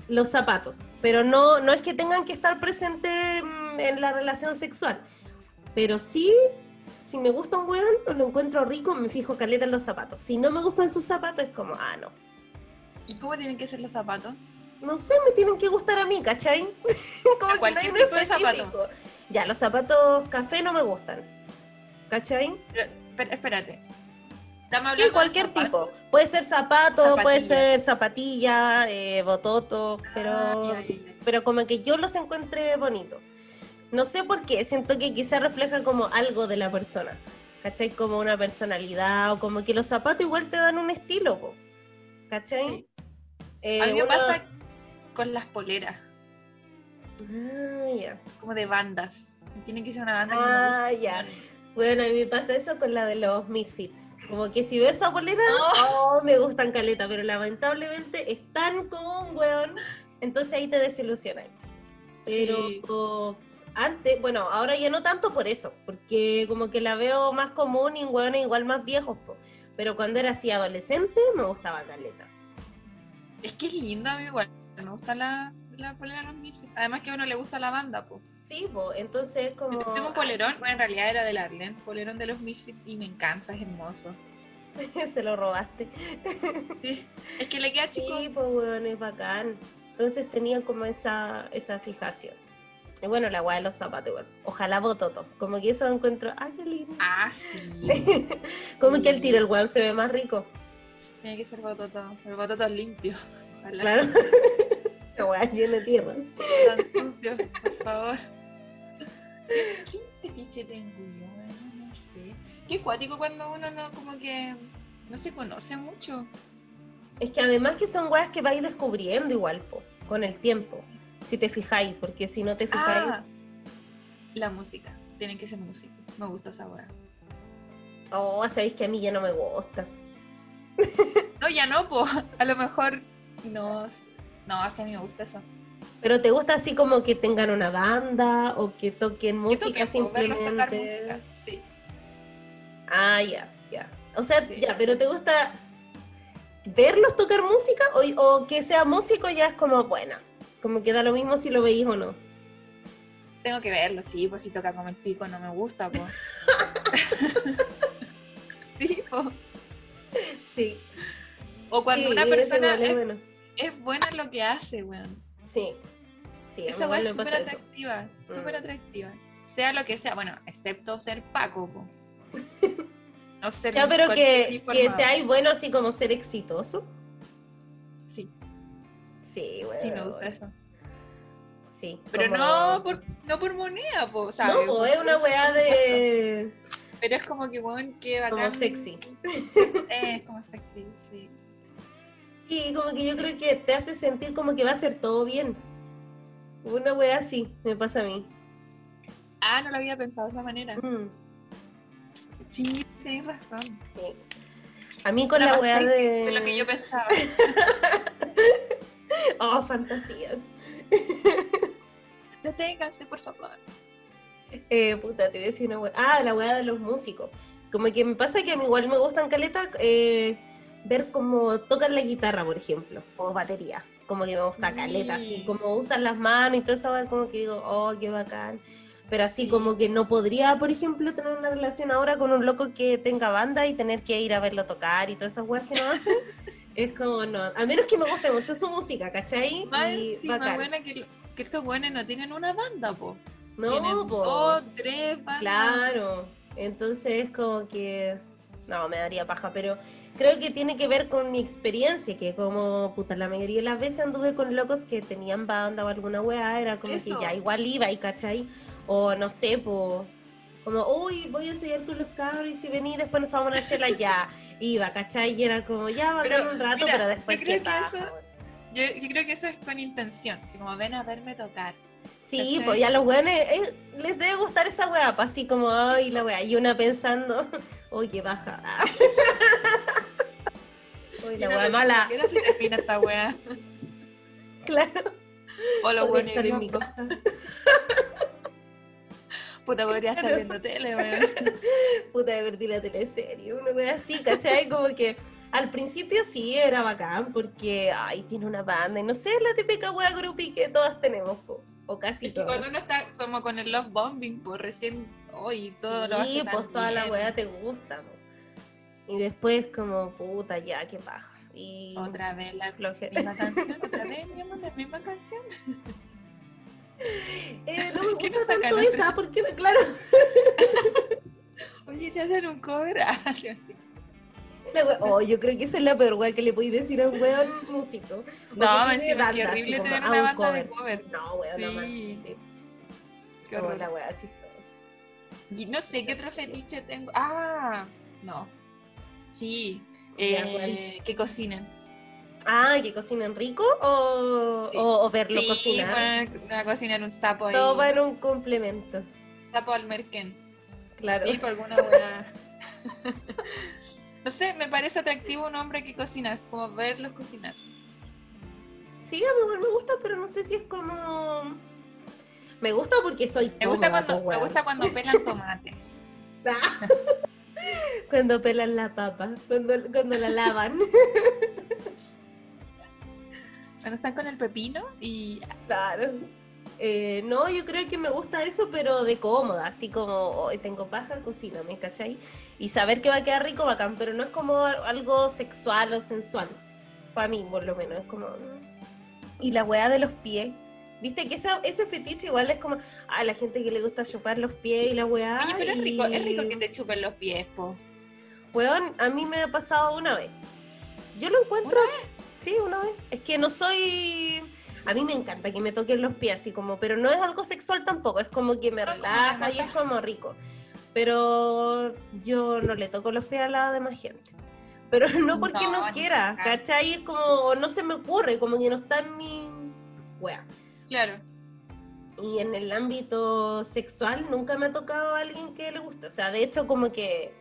los zapatos. Pero no, no es que tengan que estar presentes mm, en la relación sexual. Pero sí, si me gusta un weón o lo encuentro rico, me fijo caleta en los zapatos. Si no me gustan sus zapatos, es como, ah, no. ¿Y cómo tienen que ser los zapatos? No sé, me tienen que gustar a mí, ¿cachai? como que no hay zapato. específico. Ya, los zapatos café no me gustan. ¿Cachai? Pero, pero, espérate. Sí, cualquier tipo. Puede ser zapato, puede ser zapatilla, eh, bototo, pero, Ah, pero como que yo los encuentre bonitos. No sé por qué, siento que quizá refleja como algo de la persona. ¿Cachai? Como una personalidad o como que los zapatos igual te dan un estilo, po, ¿cachai? Sí. Eh, A mí me pasa con las poleras, Ah, ya. como de bandas. Tiene que ser una banda Ah, ya. Bueno, a mí me pasa eso con la de los Misfits. Como que si ves esa polera, Oh. oh, me gustan caleta, pero lamentablemente están como un weón, entonces ahí te desilusionas. Pero Sí. Antes, bueno, ahora ya no tanto por eso, porque como que la veo más común y weones igual más viejos, po. pero cuando era así adolescente me gustaba caleta. Es que es linda, igual. Me gusta la, la polera de los Misfits. Además que a uno le gusta la banda, po. Sí, po, entonces es como... Yo tengo un polerón, bueno, en realidad era del Arlen, polerón de los Misfits y me encanta, es hermoso. Se lo robaste. Sí, es que le queda chico. Sí, pues weón, es bacán. Entonces tenía como esa, esa fijación. Y bueno, la guay de los zapatos igual. Ojalá bototo. Como que eso encuentro, ay, qué lindo. Ah, sí. como que el tiro, el weón se ve más rico. Tiene que ser bototo. El bototo es limpio. Ojalá. Claro. La weá llena de tierra. Tan sucio, por favor. ¿Qué, qué fetiche tengo yo? Bueno, no sé. Qué cuático cuando uno no, como que no se conoce mucho. Es que además que son weas que vais descubriendo igual, po, con el tiempo. Si te fijáis, porque si no te fijáis. Ah, la música. Tiene que ser música. Me gusta esa weá. Oh, sabéis que a mí ya no me gusta. No, ya no, po. A lo mejor no. No, así a mí me gusta eso. Pero te gusta así como que tengan una banda o que toquen Que música po, verlos tocar simplemente. música. Sí. Ah, ya, ya. O sea, Sí. ya, pero ¿te gusta verlos tocar música o, o que sea músico ya es como buena? Como que da lo mismo si lo veis o no. Tengo que verlo, sí, pues si toca como el pico no me gusta, po. sí, po. Sí. O cuando Sí, una persona es es, bueno. es buena en lo que hace, weón. Sí. Sí, Esa me es súper atractiva, súper Mm. atractiva. Sea lo que sea, bueno, excepto ser Paco, po. No ser Ya, pero que, que sea bueno así como ser exitoso. Sí, Sí, bueno. sí me gusta eso. Sí. Pero como- no por, no por moneda, po. No, po, es una weá de. Pero es como que, weón, que Como bacán. sexy. Eh, es como sexy, sí. Sí, como que yo creo que te hace sentir como que va a ser todo bien. Una weá así, me pasa a mí. Ah, no lo había pensado de esa manera. Mm, Sí, tenés razón. sí. A mí con la weá de. de lo que yo pensaba. Oh, fantasías. Deténganse, por favor. Eh, puta, te voy a decir una weá. Ah, la weá de los músicos. Como que me pasa que a mí igual me gustan caleta eh, ver cómo tocan la guitarra, por ejemplo, o batería. Como que me gusta caleta, así Mm. como usan las manos y todo eso, como que digo, oh, qué bacán. Pero así Sí. como que no podría, por ejemplo, tener una relación ahora con un loco que tenga banda y tener que ir a verlo tocar y todas esas weas que no hacen. es como, no. A menos que me guste mucho su música, ¿cachai? Más Y buena que, que estos buenos no tienen una banda, po. No, tienen po. dos, tres bandas. Claro, entonces es como que no, me daría paja, pero creo que tiene que ver con mi experiencia, que como puta, la mayoría de las veces anduve con locos que tenían banda o alguna weá, era como Eso. que ya igual iba y cachai, o no sé, po, como, uy, voy a ensayar con los cabros y si vení después nos tomamos una chela, ya, iba, cachai, y era como, ya, va a Pero, un rato, mira, pero después qué eso- weón. Yo, yo creo que eso es con intención, así como ven a verme tocar. Sí, ¿Cachai? pues ya los weones eh, les debe gustar esa weá, pues así como, ay, la weá, y una pensando, uy, qué baja. Uy, la weá mala. ¿Qué se termina esta wea? Claro, O los estar en mi casa. Puta, podría estar viendo tele, weón. Puta de perdí la teleserie, una weá así, ¿cachai? Como que al principio sí era bacán, porque, ay, tiene una banda, y no sé, la típica weá groupie que todas tenemos, po, o casi Es que todas. cuando uno está como con el love bombing, pues recién hoy todo lo Sí, hace tan pues toda la bien. weá te gusta, po. Y después como, puta, ya, qué paja. Y Otra vez la flojera. misma canción, otra vez, la misma canción. Eh, no me ¿Por qué no gusta sacan tanto esa, porque, no- claro, Oye, te hacen un cover. Ah, wea- oh, yo creo que esa es la peor weá que le podéis decir a un weón músico. O No, que me encima, así horrible como, tener una un banda de cover. cover. No, weón, no, man, Sí. sí. Qué Oh, horror. la weá chistosa. Y no sé qué otro fetiche tengo. Ah, no. Sí, eh, que cocinen. Ah, que cocinen rico o, Sí. o, o verlo Sí, cocinar. poner a cocinar un sapo. Todo va en un complemento. Sapo al merquén. Claro. Sí, por alguna buena. no sé, me parece atractivo un hombre que cocina, es como verlos cocinar. Sí, a mí igual me gusta, pero no sé si es como. Me gusta porque soy Me gusta cómoda, cuando, me gusta cuando pelan tomates. Cuando pelan la papa, cuando, cuando la lavan. Cuando están con el pepino y Claro. Eh, no, yo creo que me gusta eso, pero de cómoda, así como tengo paja, cocina, ¿me cachai? Y saber que va a quedar rico, bacán, pero no es como algo sexual o sensual. Para mí, por lo menos, es como. Y la weá de los pies. Viste que esa- ese fetiche igual es como a la gente que le gusta chupar los pies y la weá. Oye, pero es rico, es rico y- que te chupen los pies, po. Weón, a mí me ha pasado una vez. Yo lo encuentro. Sí, una vez. Es que no soy. A mí me encanta que me toquen los pies, así como, pero no es algo sexual tampoco, es como que me relaja y es como rico. Pero yo no le toco los pies a la demás gente. Pero no porque no, No, quiera. ¿cachai? Es como, no se me ocurre, como que no está en mi. Wea. Claro. Y en el ámbito sexual nunca me ha tocado a alguien que le guste. O sea, de hecho como que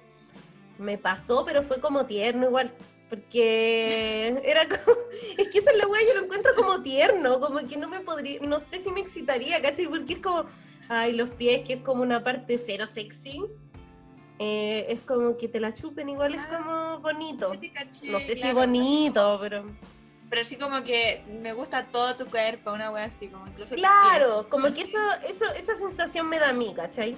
me pasó, pero fue como tierno igual. Porque era como... Es que esa es la weá, yo lo encuentro como tierno, como que no me podría... No sé si me excitaría, ¿cachai? Porque es como... Ay, los pies, que es como una parte cero sexy. eh, es como que te la chupen, igual es Ah. como bonito. No sé si bonito, pero... Pero sí como que me gusta todo tu cuerpo, una wea así, como incluso Claro, como que eso, eso, esa sensación me da a mí, ¿cachai?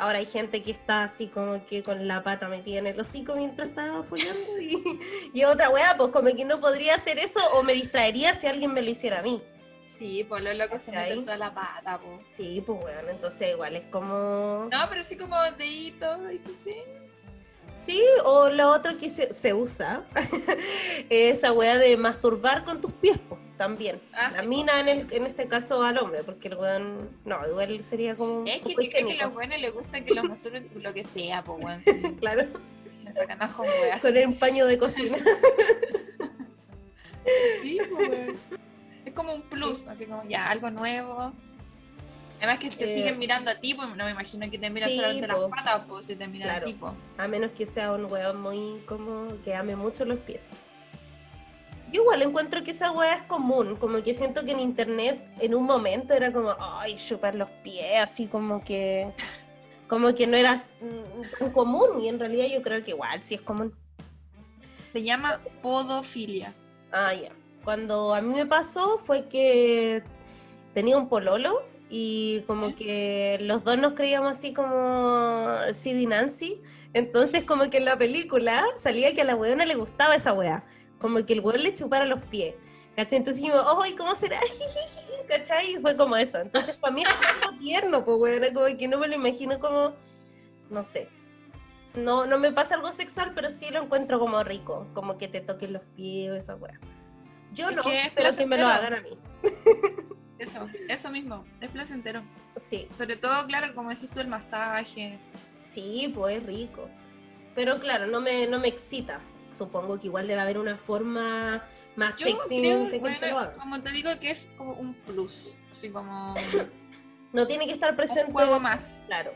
Ahora hay gente que está así como que con la pata metida en el hocico mientras estaba follando y, y otra weá, pues como que no podría hacer eso o me distraería si alguien me lo hiciera a mí. Sí, pues los locos se meten toda la pata, po. Sí, pues bueno, entonces igual es como... No, pero sí como dedito, sí. Sí, o lo otro que se, se usa, esa weá de masturbar con tus pies, pues, también. Ah, la sí, mina en, el, en este caso al hombre, porque el weón, no, igual sería como Es que creo que los buenos les gusta que los masturben lo que sea, po, weón. Sí, Claro, con con el paño de cocina. Sí, weón. Es como un plus, así como ya, algo nuevo. Además que te Eh, siguen mirando a ti, pues no me imagino que te miran sí, solamente po. las patas, pues si te miran Claro. a ti, po. A menos que sea un weón muy como que ame mucho los pies. Yo igual encuentro que esa weá es común, como que siento que en internet en un momento era como, ay, chupar los pies, así como que, como que no era tan común y en realidad yo creo que igual sí es común. Se llama podofilia. Ah, ya. Cuando a mí me pasó fue que tenía un pololo y como que los dos nos creíamos así como Sid y Nancy. Entonces como que en la película salía que a la weona le gustaba esa wea. Como que el weón le chupara los pies. ¿Cachai? Entonces dijimos, ¡ay, cómo será! ¿Cachai? Y fue como eso. Entonces para mí era algo tierno, pues weona, como que no me lo imagino como, no sé. No, no me pasa algo sexual, pero sí lo encuentro como rico. Como que te toquen los pies, esa wea. Yo no, pero que me lo hagan a mí. Eso, eso mismo, es placentero. Sí, Sobre todo, claro, como decís tú, el masaje. sí, pues es rico. Pero claro, no me, no me excita. Supongo que igual debe haber una forma más Yo sexy creo, de que bueno, te lo haga. como te digo, que es como un plus, así como No tiene que estar presente. un juego más, Claro.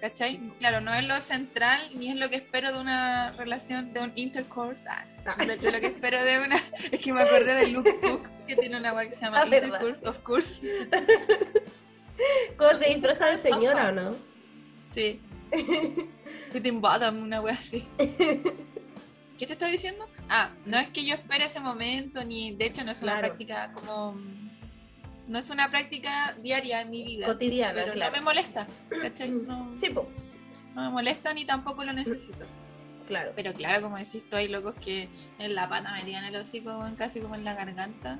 ¿Cachai? Claro, no es lo central, ni es lo que espero de una relación, de un intercourse, ah, Ah. de, de lo que espero de una, es que me acordé de Luke Cook, que tiene una web que se llama Ah, verdad. Intercourse, of course, ¿Cómo se disfraza de señora o no? sí, Fitting Bottom, una web así. ¿Qué te estoy diciendo? Ah, no es que yo espere ese momento, ni de hecho no es una Claro. práctica como. No es una práctica diaria en mi vida. Cotidiana, pero claro. no me molesta, ¿cachai? No, Sí, pues, no me molesta ni tampoco lo necesito. claro. Pero claro, como decís, tú, hay locos que en la pata metían el hocico, casi como en la garganta.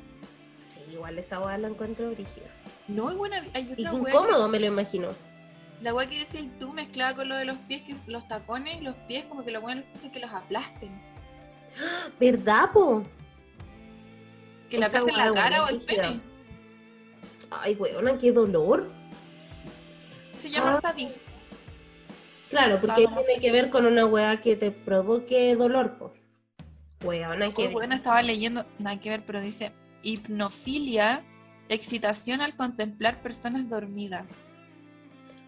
Sí, igual esa weá la encuentro brígida. No, y bueno, hay Y otra wea incómodo me lo imagino. La weá que decís tú mezclada con lo de los pies, que los tacones, los pies, como que lo bueno es que los aplasten. ¿Verdad, po? Que le aplasten la cara es o el pene. Ay, weona, qué dolor. Se llama Ah. sadismo. Claro, porque tiene que ver con una weá que te provoque dolor, po. Weona, Qué que bueno, estaba leyendo, nada que ver, pero dice hipnofilia, excitación al contemplar personas dormidas.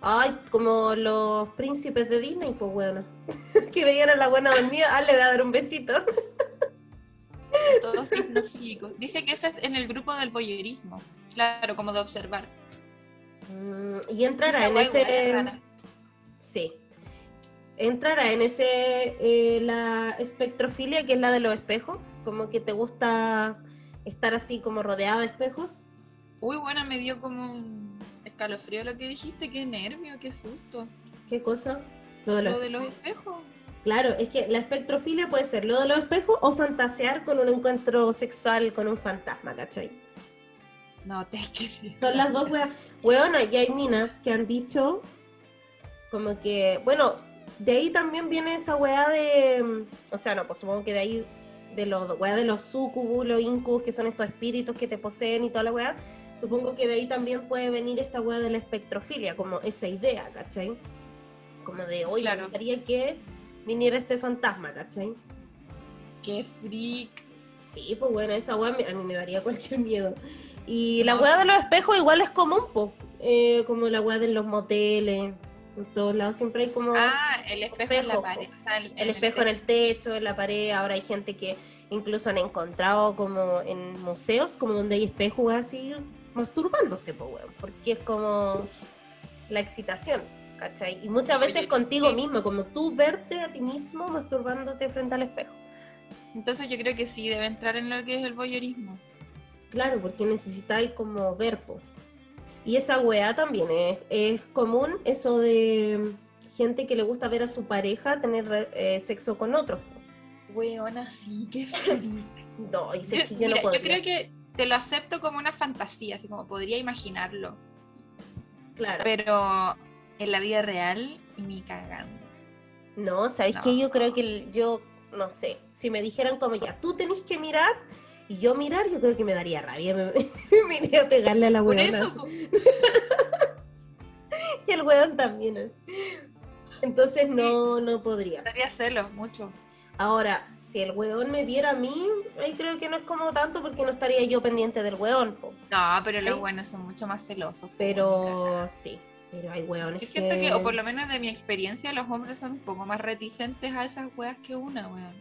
Ay, como los príncipes de Disney, pues bueno. que veían a la buena dormida, ah, le voy a dar un besito. Todos hipnofílicos. Dice que ese es en el grupo del voyeurismo. Claro, como de observar. Mm, y entrará en es ese. Sí. Entrará en ese. eh, la espectrofilia, que es la de los espejos. Como que te gusta estar así como rodeada de espejos. Uy, bueno, me dio como un escalofrío lo que dijiste. Qué nervio, qué susto. ¿Qué cosa? Lo de los Lo de los espejos. Claro, es que la espectrofilia puede ser lo de los espejos o fantasear con un encuentro sexual con un fantasma, ¿cachai? No, te que Son las dos weas. Weona, y hay minas que han dicho como que, bueno, de ahí también viene esa wea de, mm, o sea, no, pues supongo que de ahí, de los wea de los sucubus, los incubus, que son estos espíritus que te poseen y toda la wea, supongo que de ahí también puede venir esta wea de la espectrofilia, como esa idea, ¿cachai? Como de, oye, Claro. me gustaría que viniera este fantasma, ¿cachai? Qué freak. Sí, pues bueno, esa weá a mí me daría cualquier miedo. Y la weá de los espejos igual es común, pues. como la weá de los moteles. En todos lados siempre hay como Ah, el espejo, en la pared. o sea, el, el espejo en el techo, en la pared. Ahora hay gente que incluso han encontrado como en museos, como donde hay espejos así, masturbándose, pues weón. Porque es como la excitación, ¿cachai? Y muchas veces contigo sí. mismo, como tú verte a ti mismo masturbándote frente al espejo. Entonces yo creo que sí, debe entrar en lo que es el voyeurismo. Claro, porque necesitáis como verbo. Y esa weá también es, es común, eso de gente que le gusta ver a su pareja tener eh, sexo con otros. Weona, sí, qué. No, y sé Yo, que yo mira, no yo podría. creo que te lo acepto como una fantasía, así como podría imaginarlo. Claro. Pero en la vida real, ni cagando. No, ¿sabéis No. que Yo creo que el- yo, no sé, si me dijeran como ya, tú tenés que mirar y yo mirar, yo creo que me daría rabia. Me, me iría a pegarle a la Por weona. Y el weón también. así. Entonces no, no podría. daría celos mucho. Ahora, si el weón me viera a mí, ahí creo que no es como tanto porque no estaría yo pendiente del weón, po. No, pero los buenos son mucho más celosos. pero sí, pero hay weones Yo siento que, o que por lo menos de mi experiencia, los hombres son un poco más reticentes a esas weas que una, weón.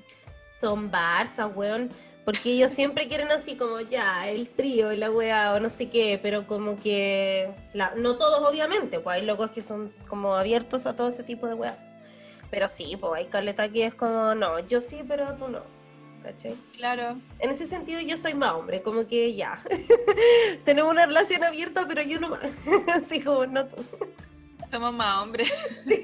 son barzas, weón. Porque ellos siempre quieren así como ya, el trío y la weá o no sé qué, pero como que, la, no todos obviamente, pues hay locos que son como abiertos a todo ese tipo de weá. Pero sí, pues hay caleta que es como, no, yo sí, pero tú no. ¿Cachai? Claro. En ese sentido yo soy más hombre, como que ya. Tenemos una relación abierta, pero yo no más. así como no tú. Somos más hombres. Sí.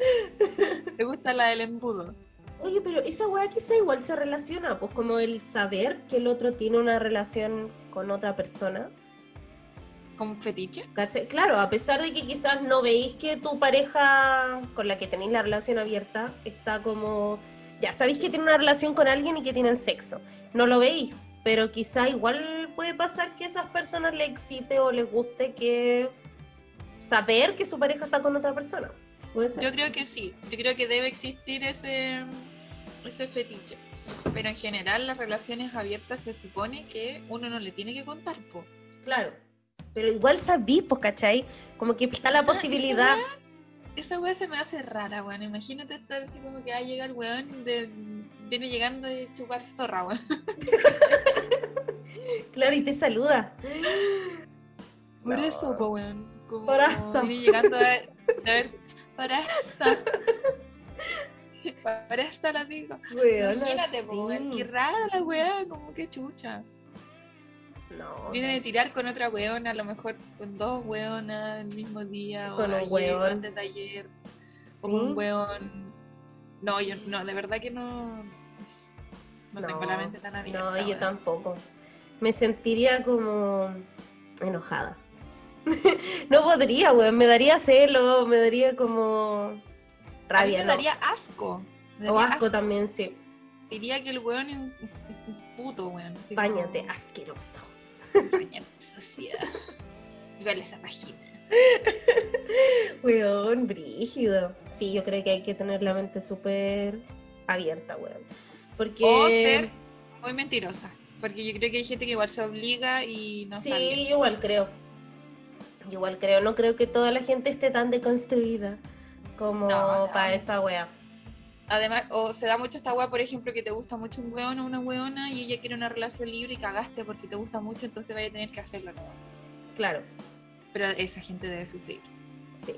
¿Te gusta la del embudo? Oye, pero esa weá quizá igual se relaciona, pues como el saber que el otro tiene una relación con otra persona. ¿Con fetiche? ¿cachai? Claro, a pesar de que quizás no veis que tu pareja con la que tenéis la relación abierta está como... Ya sabéis que tiene una relación con alguien y que tienen sexo. No lo veis, pero quizá igual puede pasar que a esas personas les excite o les guste que saber que su pareja está con otra persona. ¿Puede ser? Yo creo que sí. Yo creo que debe existir ese, ese fetiche. Pero en general las relaciones abiertas se supone que uno no le tiene que contar, po. Claro. Pero igual sabís, pues, ¿cachai? Como que está la Esa- posibilidad. Esa weá, se me hace rara, weón. Imagínate estar así como que ah, llega el weón de, viene llegando de chupar zorra, weón. Claro, y te saluda. Por No. eso, po, weón. Como. Viene llegando a ver, a eso. Por eso lo digo. Weona, Imagínate, po, weón. sí. Qué rara la weá, como que chucha. No. Viene de tirar con otra weona, a lo mejor con dos weonas el mismo día, Con o un ayer, weón. antes de ayer, o con un Sí. weón. No, yo no, de verdad que no. No, tengo la mente tan abierta. No, yo weón. tampoco. Me sentiría como enojada. no podría, weón. Me daría celo, me daría como A mí rabia, me ¿no? daría asco. me O asco también, sí. Diría que el weón es un, un puto, weón. como- Báñate, asqueroso. Bañate, sociedad. Igual esa página. Weón, brígido. Sí, yo creo que hay que tener la mente súper abierta, weón. Porque... O ser muy mentirosa. Porque yo creo que hay gente que igual se obliga y no sí, sale. yo igual creo. Yo igual creo. No creo que toda la gente esté tan deconstruida como No, no. para esa wea. Además, o se da mucho esta weá, por ejemplo, que te gusta mucho un weón o una weona y ella quiere una relación libre y cagaste porque te gusta mucho, entonces vaya a tener que hacerlo. ¿no? Claro, Pero esa gente debe sufrir. sí.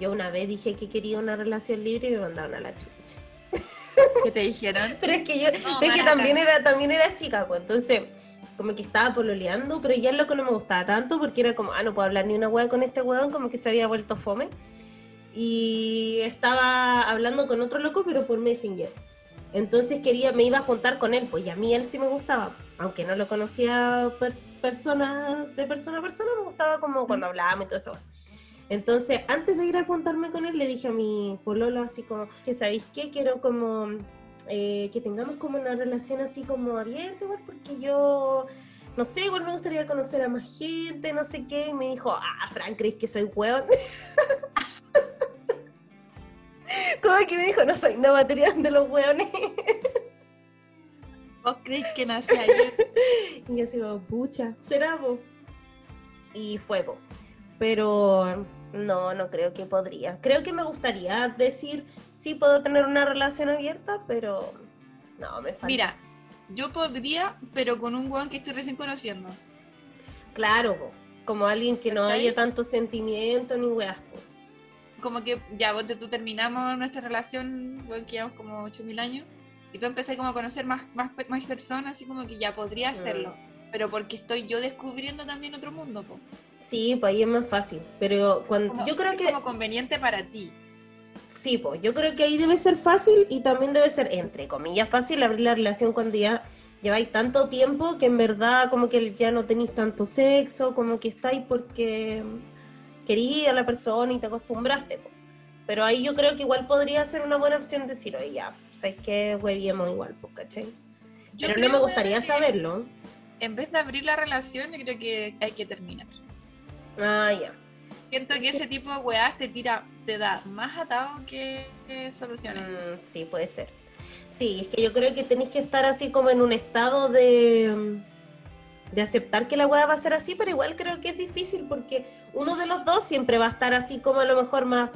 Yo una vez dije que quería una relación libre y me mandaron a la chucha. ¿Qué te dijeron? Pero es que yo, No, es que también era, también era chica, pues entonces como que estaba pololeando, pero ya el loco no me gustaba tanto porque era como, ah, no puedo hablar ni una wea con este weón, como que se había vuelto fome. Y estaba hablando con otro loco, pero por Messenger. Entonces quería, me iba a juntar con él, pues y a mí él sí me gustaba, aunque no lo conocía pers- persona, de persona a persona, me gustaba como cuando hablábamos y todo eso. Entonces, antes de ir a juntarme con él, le dije a mi pololo así como, que sabéis qué, quiero como eh, que tengamos como una relación así como abierta, igual, porque yo, no sé, igual me gustaría conocer a más gente, no sé qué, y me dijo, ah, Fran, ¿crees que soy hueón? como que me dijo, no soy no material de los hueones. ¿Vos crees que nací ayer? y yo como, pucha, será vos. Y fue po. Pero no, no creo que podría. Creo que me gustaría decir, sí puedo tener una relación abierta, pero no, me falta. Mira, yo podría, pero con un weón que estoy recién conociendo. Claro, como alguien que no ¿Cachai? haya tanto sentimiento ni weas. Como que ya, vos tú terminamos nuestra relación, weón, que llevamos como 8000 años, y tú empecé como a conocer más, más, más personas, así como que ya podría hacerlo. Pero porque estoy yo descubriendo también otro mundo, po. Sí, pues ahí es más fácil. Pero cuando Como- yo creo es que como conveniente para ti. sí, pues yo creo que ahí debe ser fácil y también debe ser entre comillas fácil abrir la relación cuando ya lleváis tanto tiempo que en verdad como que ya no tenéis tanto sexo, como que estáis porque quería a la persona y te acostumbraste. po. Pero ahí yo creo que igual podría ser una buena opción decir, oye, ya, sabéis que huevíamos igual, pues, ¿cachai? Yo Pero no me gustaría saberlo. En vez de abrir la relación, yo creo que hay que terminar. Ah, ya. Siento que ese tipo de weás te tira, te da más atado que, que soluciones. Mm, sí, puede ser. Sí, es que yo creo que tenéis que estar así como en un estado de, de aceptar que la weá va a ser así, pero igual creo que es difícil porque uno de los dos siempre va a estar así como a lo mejor más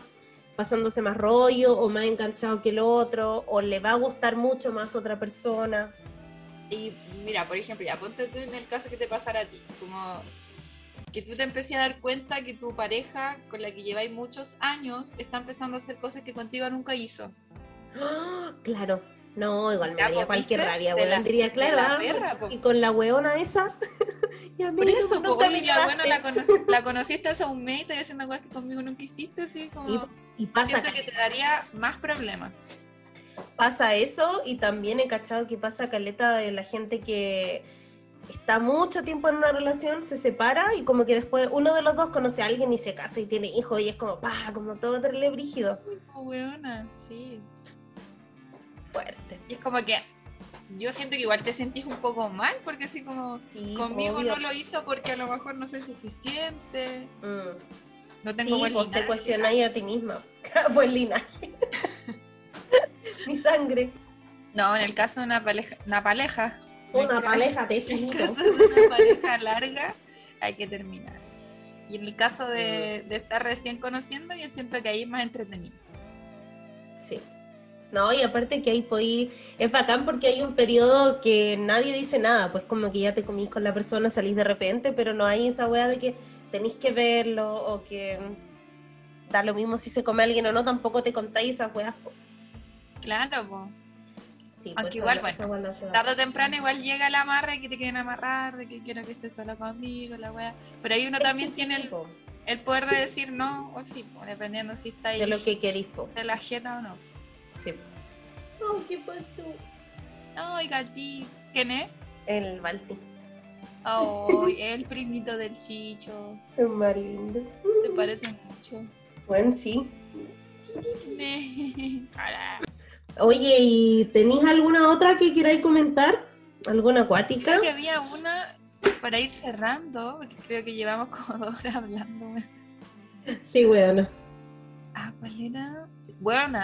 pasándose más rollo o más enganchado que el otro, o le va a gustar mucho más otra persona. Y mira, por ejemplo, ya ponte tú en el caso que te pasara a ti, como que tú te empecé a dar cuenta que tu pareja con la que lleváis muchos años está empezando a hacer cosas que contigo nunca hizo. ¡Ah! Claro. No, igual me daría cualquier rabia, weón. Diría, claro, perra, y con la weona esa. y a mí Por eso, nunca po, me oye, ya, bueno, la, llevaste. conocí- la conociste hace un mes y estás haciendo cosas que conmigo nunca hiciste, así como... Y, y pasa, siento que te daría más problemas. pasa eso y también he cachado que pasa caleta de la gente que está mucho tiempo en una relación, se separa y como que después uno de los dos conoce a alguien y se casa y tiene hijos y es como, pa, como todo terrible brígido. Weona, sí. Fuerte. Y es como que yo siento que igual te sentís un poco mal porque así como Sí, conmigo obvio. no lo hizo porque a lo mejor no soy suficiente, Mm. no tengo Sí, buen pues te linaje. cuestionáis a ti misma. Buen linaje. Mi sangre. No, en el caso de una pareja, una pareja, Una pareja de en el finitos. caso de una pareja larga, hay que terminar. Y en el caso de, de estar recién conociendo, yo siento que ahí es más entretenido. Sí. No, y aparte que ahí podí, es bacán porque hay un periodo que nadie dice nada, pues como que ya te comís con la persona, salís de repente, pero no hay esa weá de que tenéis que verlo o que da lo mismo si se come alguien o no, tampoco te contáis esas weas. po. Claro, pues. Sí, Aunque esa- igual, esa weá no se da. Tarde o temprano igual llega la amarra que te quieren amarrar, de que quiero que estés solo conmigo, la wea. Pero ahí uno Es también sí, tiene el, po, el poder de decir no o sí, po, dependiendo si está ahí de lo que querís, po. de la jeta o no. Sí. Ay, ¿qué pasó? Ay, gatí, ¿quién es? El Balti. Ay, el primito del chicho. Es más lindo. ¿Te parece mucho? Bueno, sí. Oye, ¿y tenéis alguna otra que queráis comentar? ¿Alguna acuática? Creo que había una para ir cerrando, porque creo que llevamos como dos horas hablando. Sí, weón. Ah, ¿cuál era? Bueno,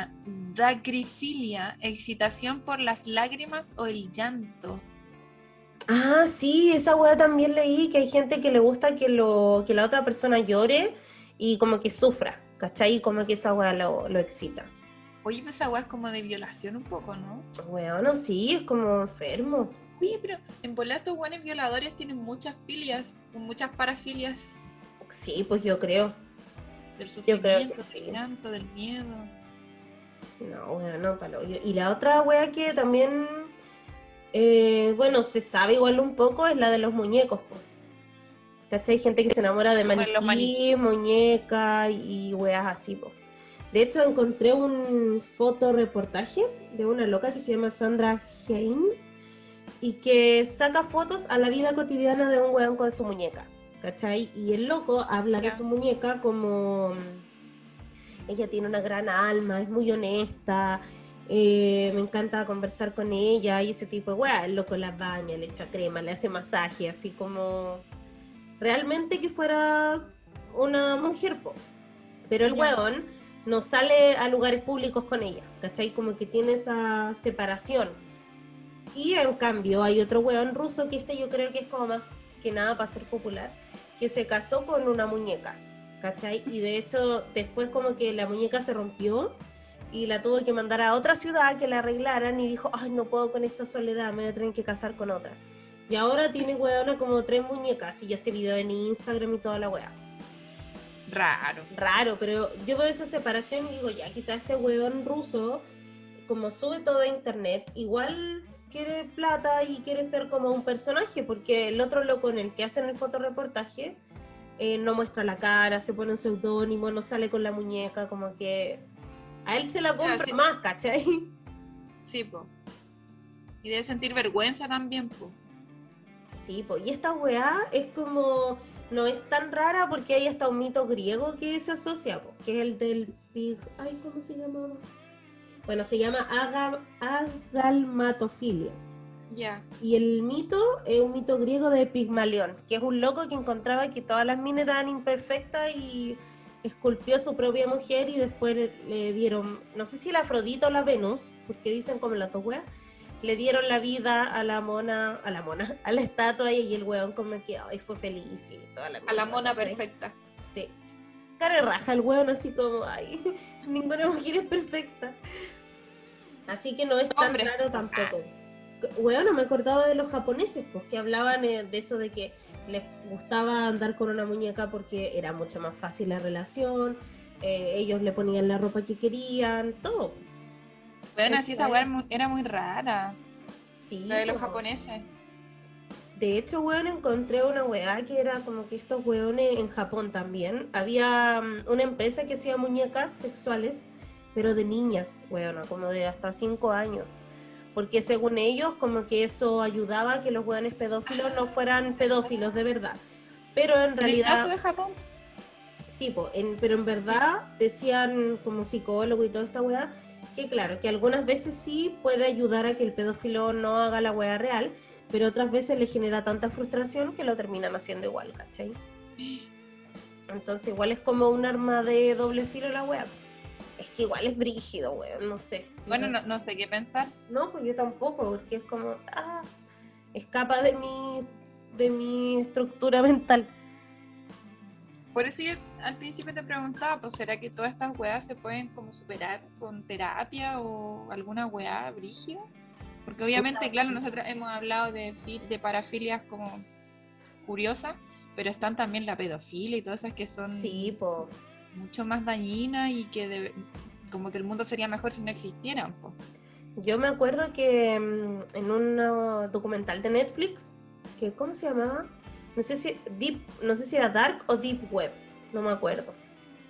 dacrifilia, excitación por las lágrimas o el llanto. Ah, sí, esa weá también leí que hay gente que le gusta que, lo, que la otra persona llore y como que sufra, ¿cachai? Como que esa weá lo, lo excita. Oye, pues esa weá es como de violación un poco, ¿no? Bueno, sí, es como enfermo. Oye, pero en volar estos buenos violadores tienen muchas filias, muchas parafilias Sí, pues yo creo. del Yo creo que sufrimiento, sí. del llanto, del miedo. No, bueno, palo. Y la otra weá que también, eh, bueno, se sabe igual un poco es la de los muñecos, po. ¿Cachai? Hay gente que se enamora de maniquí, maniquí. muñecas y weas así, po. De hecho, encontré un fotoreportaje de una loca que se llama Sandra Hein y que saca fotos a la vida cotidiana de un weón con su muñeca, ¿cachai? Y el loco habla de su muñeca como ella tiene una gran alma, es muy honesta, eh, me encanta conversar con ella y ese tipo de weá. El loco la baña, le echa crema, le hace masaje, así como realmente que fuera una mujer, po. Pero el weón no sale a lugares públicos con ella, ¿cachai? Como que tiene esa separación. Y en cambio hay otro weón ruso que este yo creo que es como más que nada para ser popular, que se casó con una muñeca, ¿cachai? Y de hecho después como que la muñeca se rompió y la tuvo que mandar a otra ciudad que la arreglaran y dijo, ay, no puedo con esta soledad, me voy a tener que casar con otra. Y ahora tiene weona como tres muñecas y ya se video en Instagram y toda la wea. Raro. Raro, pero yo veo esa separación y digo, ya, quizás este weón ruso, como sube todo a internet, igual quiere plata y quiere ser como un personaje, porque el otro loco en el que hacen el fotoreportaje eh, no muestra la cara, se pone un seudónimo, no sale con la muñeca, como que a él se la compra sí. más, ¿cachai? Sí, po. Y debe sentir vergüenza también, po. Sí, pues, y esta weá es como, no es tan rara porque hay hasta un mito griego que se asocia, po, que es el del pig, ay, ¿cómo se llamaba? Bueno, se llama aga- agalmatofilia. Y el mito es un mito griego de Pigmalión, que es un loco que encontraba que todas las minas eran imperfectas y esculpió a su propia mujer y después le, dieron, no sé si la Afrodita o la Venus, porque dicen como las dos weas, le dieron la vida a la mona, a la mona, a la estatua y el weón como que ay, fue feliz y toda la A la mona perfecta. Sí. cara raja el weón, así como, ay, ninguna mujer es perfecta. Así que no es tan Hombre. raro tampoco. No me acordaba de los japoneses, pues que hablaban eh, de eso de que les gustaba andar con una muñeca porque era mucho más fácil la relación, eh, ellos le ponían la ropa que querían, todo. Bueno, así esa weá era muy- rara, Sí. la de los po. japoneses. De hecho, weón, encontré una weá que era como que estos weones en Japón también. Había mm, una empresa que hacía muñecas sexuales, pero de niñas, weón, como de hasta 5 años. Porque según ellos, como que eso ayudaba a que los weones pedófilos no fueran pedófilos de verdad. Pero en En el caso realidad, de Japón, sí, po, en- pero en verdad decían como psicólogo y toda esta weá, que claro, que algunas veces sí puede ayudar a que el pedófilo no haga la weá real, pero otras veces le genera tanta frustración que lo terminan haciendo igual, ¿cachai? Entonces igual es como un arma de doble filo la weá. Es que igual es brígido, weón, no sé. bueno, no, no sé qué pensar. No, pues yo tampoco, porque es como, ah, escapa de mi, de mi estructura mental. Por eso yo al principio te preguntaba, pues ¿será que todas estas weas se pueden como superar con terapia o alguna weá brígida? Porque obviamente, claro, nosotros hemos hablado de, de parafilias como curiosas, pero están también la pedofilia y todas esas que son Sí, po. Mucho más dañinas y que como que el mundo sería mejor si no existieran. po. Yo me acuerdo que mm, en un uh, documental de Netflix, que ¿cómo se llamaba? No sé si Deep, no sé si era Dark o Deep Web, no me acuerdo.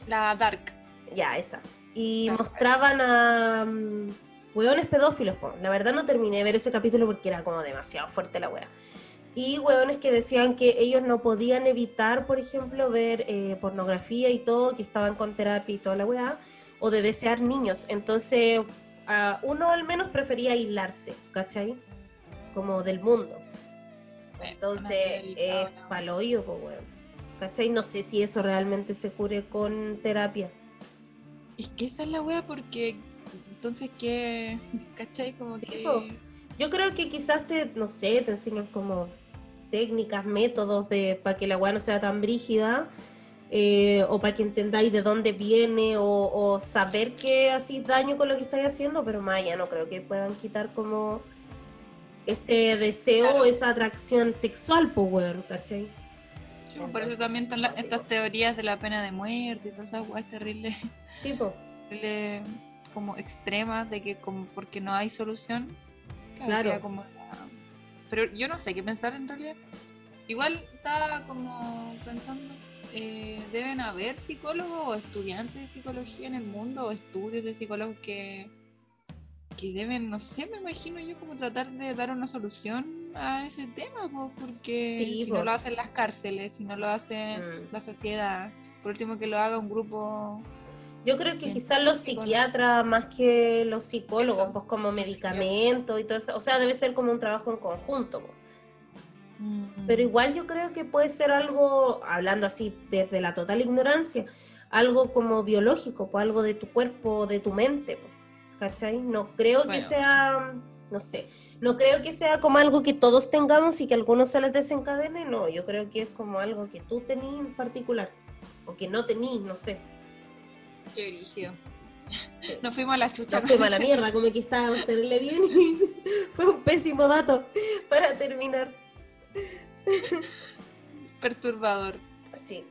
La Dark. Ya, esa. Y Dark. mostraban a mm, hueones pedófilos, po. La verdad no terminé de ver ese capítulo porque era como demasiado fuerte la wea. Y hueones que decían que ellos no podían evitar, por ejemplo, ver eh, pornografía y todo, que estaban con terapia y toda la weá, o de desear niños. Entonces, a uno al menos prefería aislarse, ¿cachai? Como del mundo. Entonces, es paloyo, pues, weón. ¿Cachai? No sé si eso realmente se cure con terapia. Es que esa es la wea porque entonces que, ¿cachai? Como Sí, que... Yo creo que quizás te, no sé, te enseñan como técnicas, métodos de para que la weá no sea tan brígida, eh, o para que entendáis de dónde viene, o, o saber que hacís daño con lo que estáis haciendo, pero más allá no creo que puedan quitar como ese deseo, Claro. esa atracción sexual, pues weón, ¿cachai? Sí, por eso también están la- estas teorías de la pena de muerte y todas esas weas terribles, Sí, pues. como extremas de que como porque no hay solución. Claro. queda como Pero yo no sé qué pensar en realidad. Igual estaba como pensando, eh, deben haber psicólogos o estudiantes de psicología en el mundo o estudios de psicólogos que, que deben, no sé, me imagino yo como tratar de dar una solución a ese tema, po, porque Sí, si no lo hacen las cárceles, si no lo hace Mm. la sociedad, por último que lo haga un grupo Yo creo que quizás los psiquiatras más que los psicólogos, Eso, pues como los medicamentos y todo eso, o sea, debe ser como un trabajo en conjunto. pues. mm, Pero igual yo creo que puede ser algo, hablando así desde la total ignorancia, algo como biológico, pues algo de tu cuerpo, de tu mente, pues, ¿cachai? No creo que sea, no sé, no creo que sea como algo que todos tengamos y que a algunos se les desencadene, no, yo creo que es como algo que tú tenís en particular, o que no tenís, no sé. Qué brígido. Sí. Nos fuimos a la chucha. No con fue mala ese- mierda, como que estábamos terrible bien y fue un pésimo dato para terminar. Perturbador. Sí,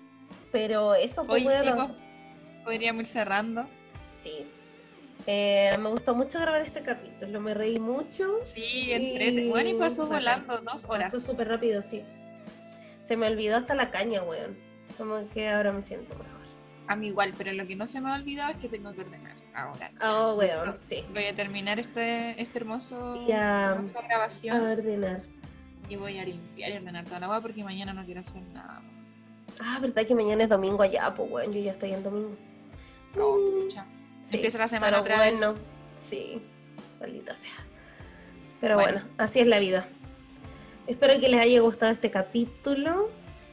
pero eso fue Oye, sí, bueno. pues, podríamos ir cerrando. Sí. Eh, me gustó mucho grabar este capítulo, me reí mucho. Sí, entrete. Bueno, y pasó bacán. volando dos horas. Pasó súper rápido, sí. Se me olvidó hasta la caña, weón. Como que ahora me siento mejor. A mí igual, pero lo que no se me ha olvidado es que tengo que ordenar ahora. Oh, weón, hecho, sí. Voy a terminar este, este hermoso Y a- hermosa A grabación ordenar. y voy a limpiar y ordenar toda la agua porque mañana no quiero hacer nada. Ah, verdad que mañana es domingo allá, pues weón, yo ya estoy en domingo. Oh, Mm. pucha. Sí, Empieza la semana pero otra vez. bueno, Sí, maldita sea. Pero Bueno. bueno. así es la vida. Espero que les haya gustado este capítulo.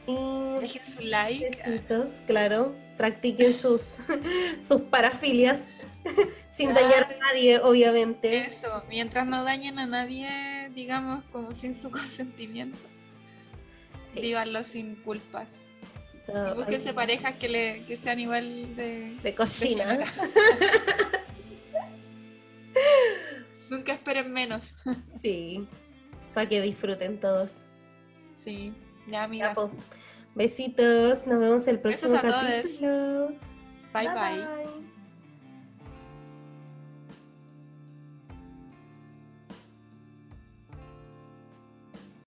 Y Dejen su like. besitos, claro. Practiquen sus, sus parafilias sin dañar a nadie, obviamente. Eso, mientras no dañen a nadie, digamos, como sin su consentimiento, Sí, vívanlo sin culpas. gusta. Y búsquense parejas que, le, que sean igual de... De género. Nunca esperen menos. Sí. Para que disfruten todos. Sí, ya Ya, amiga. po. Besitos. Nos vemos el próximo capítulo. Bye bye. bye.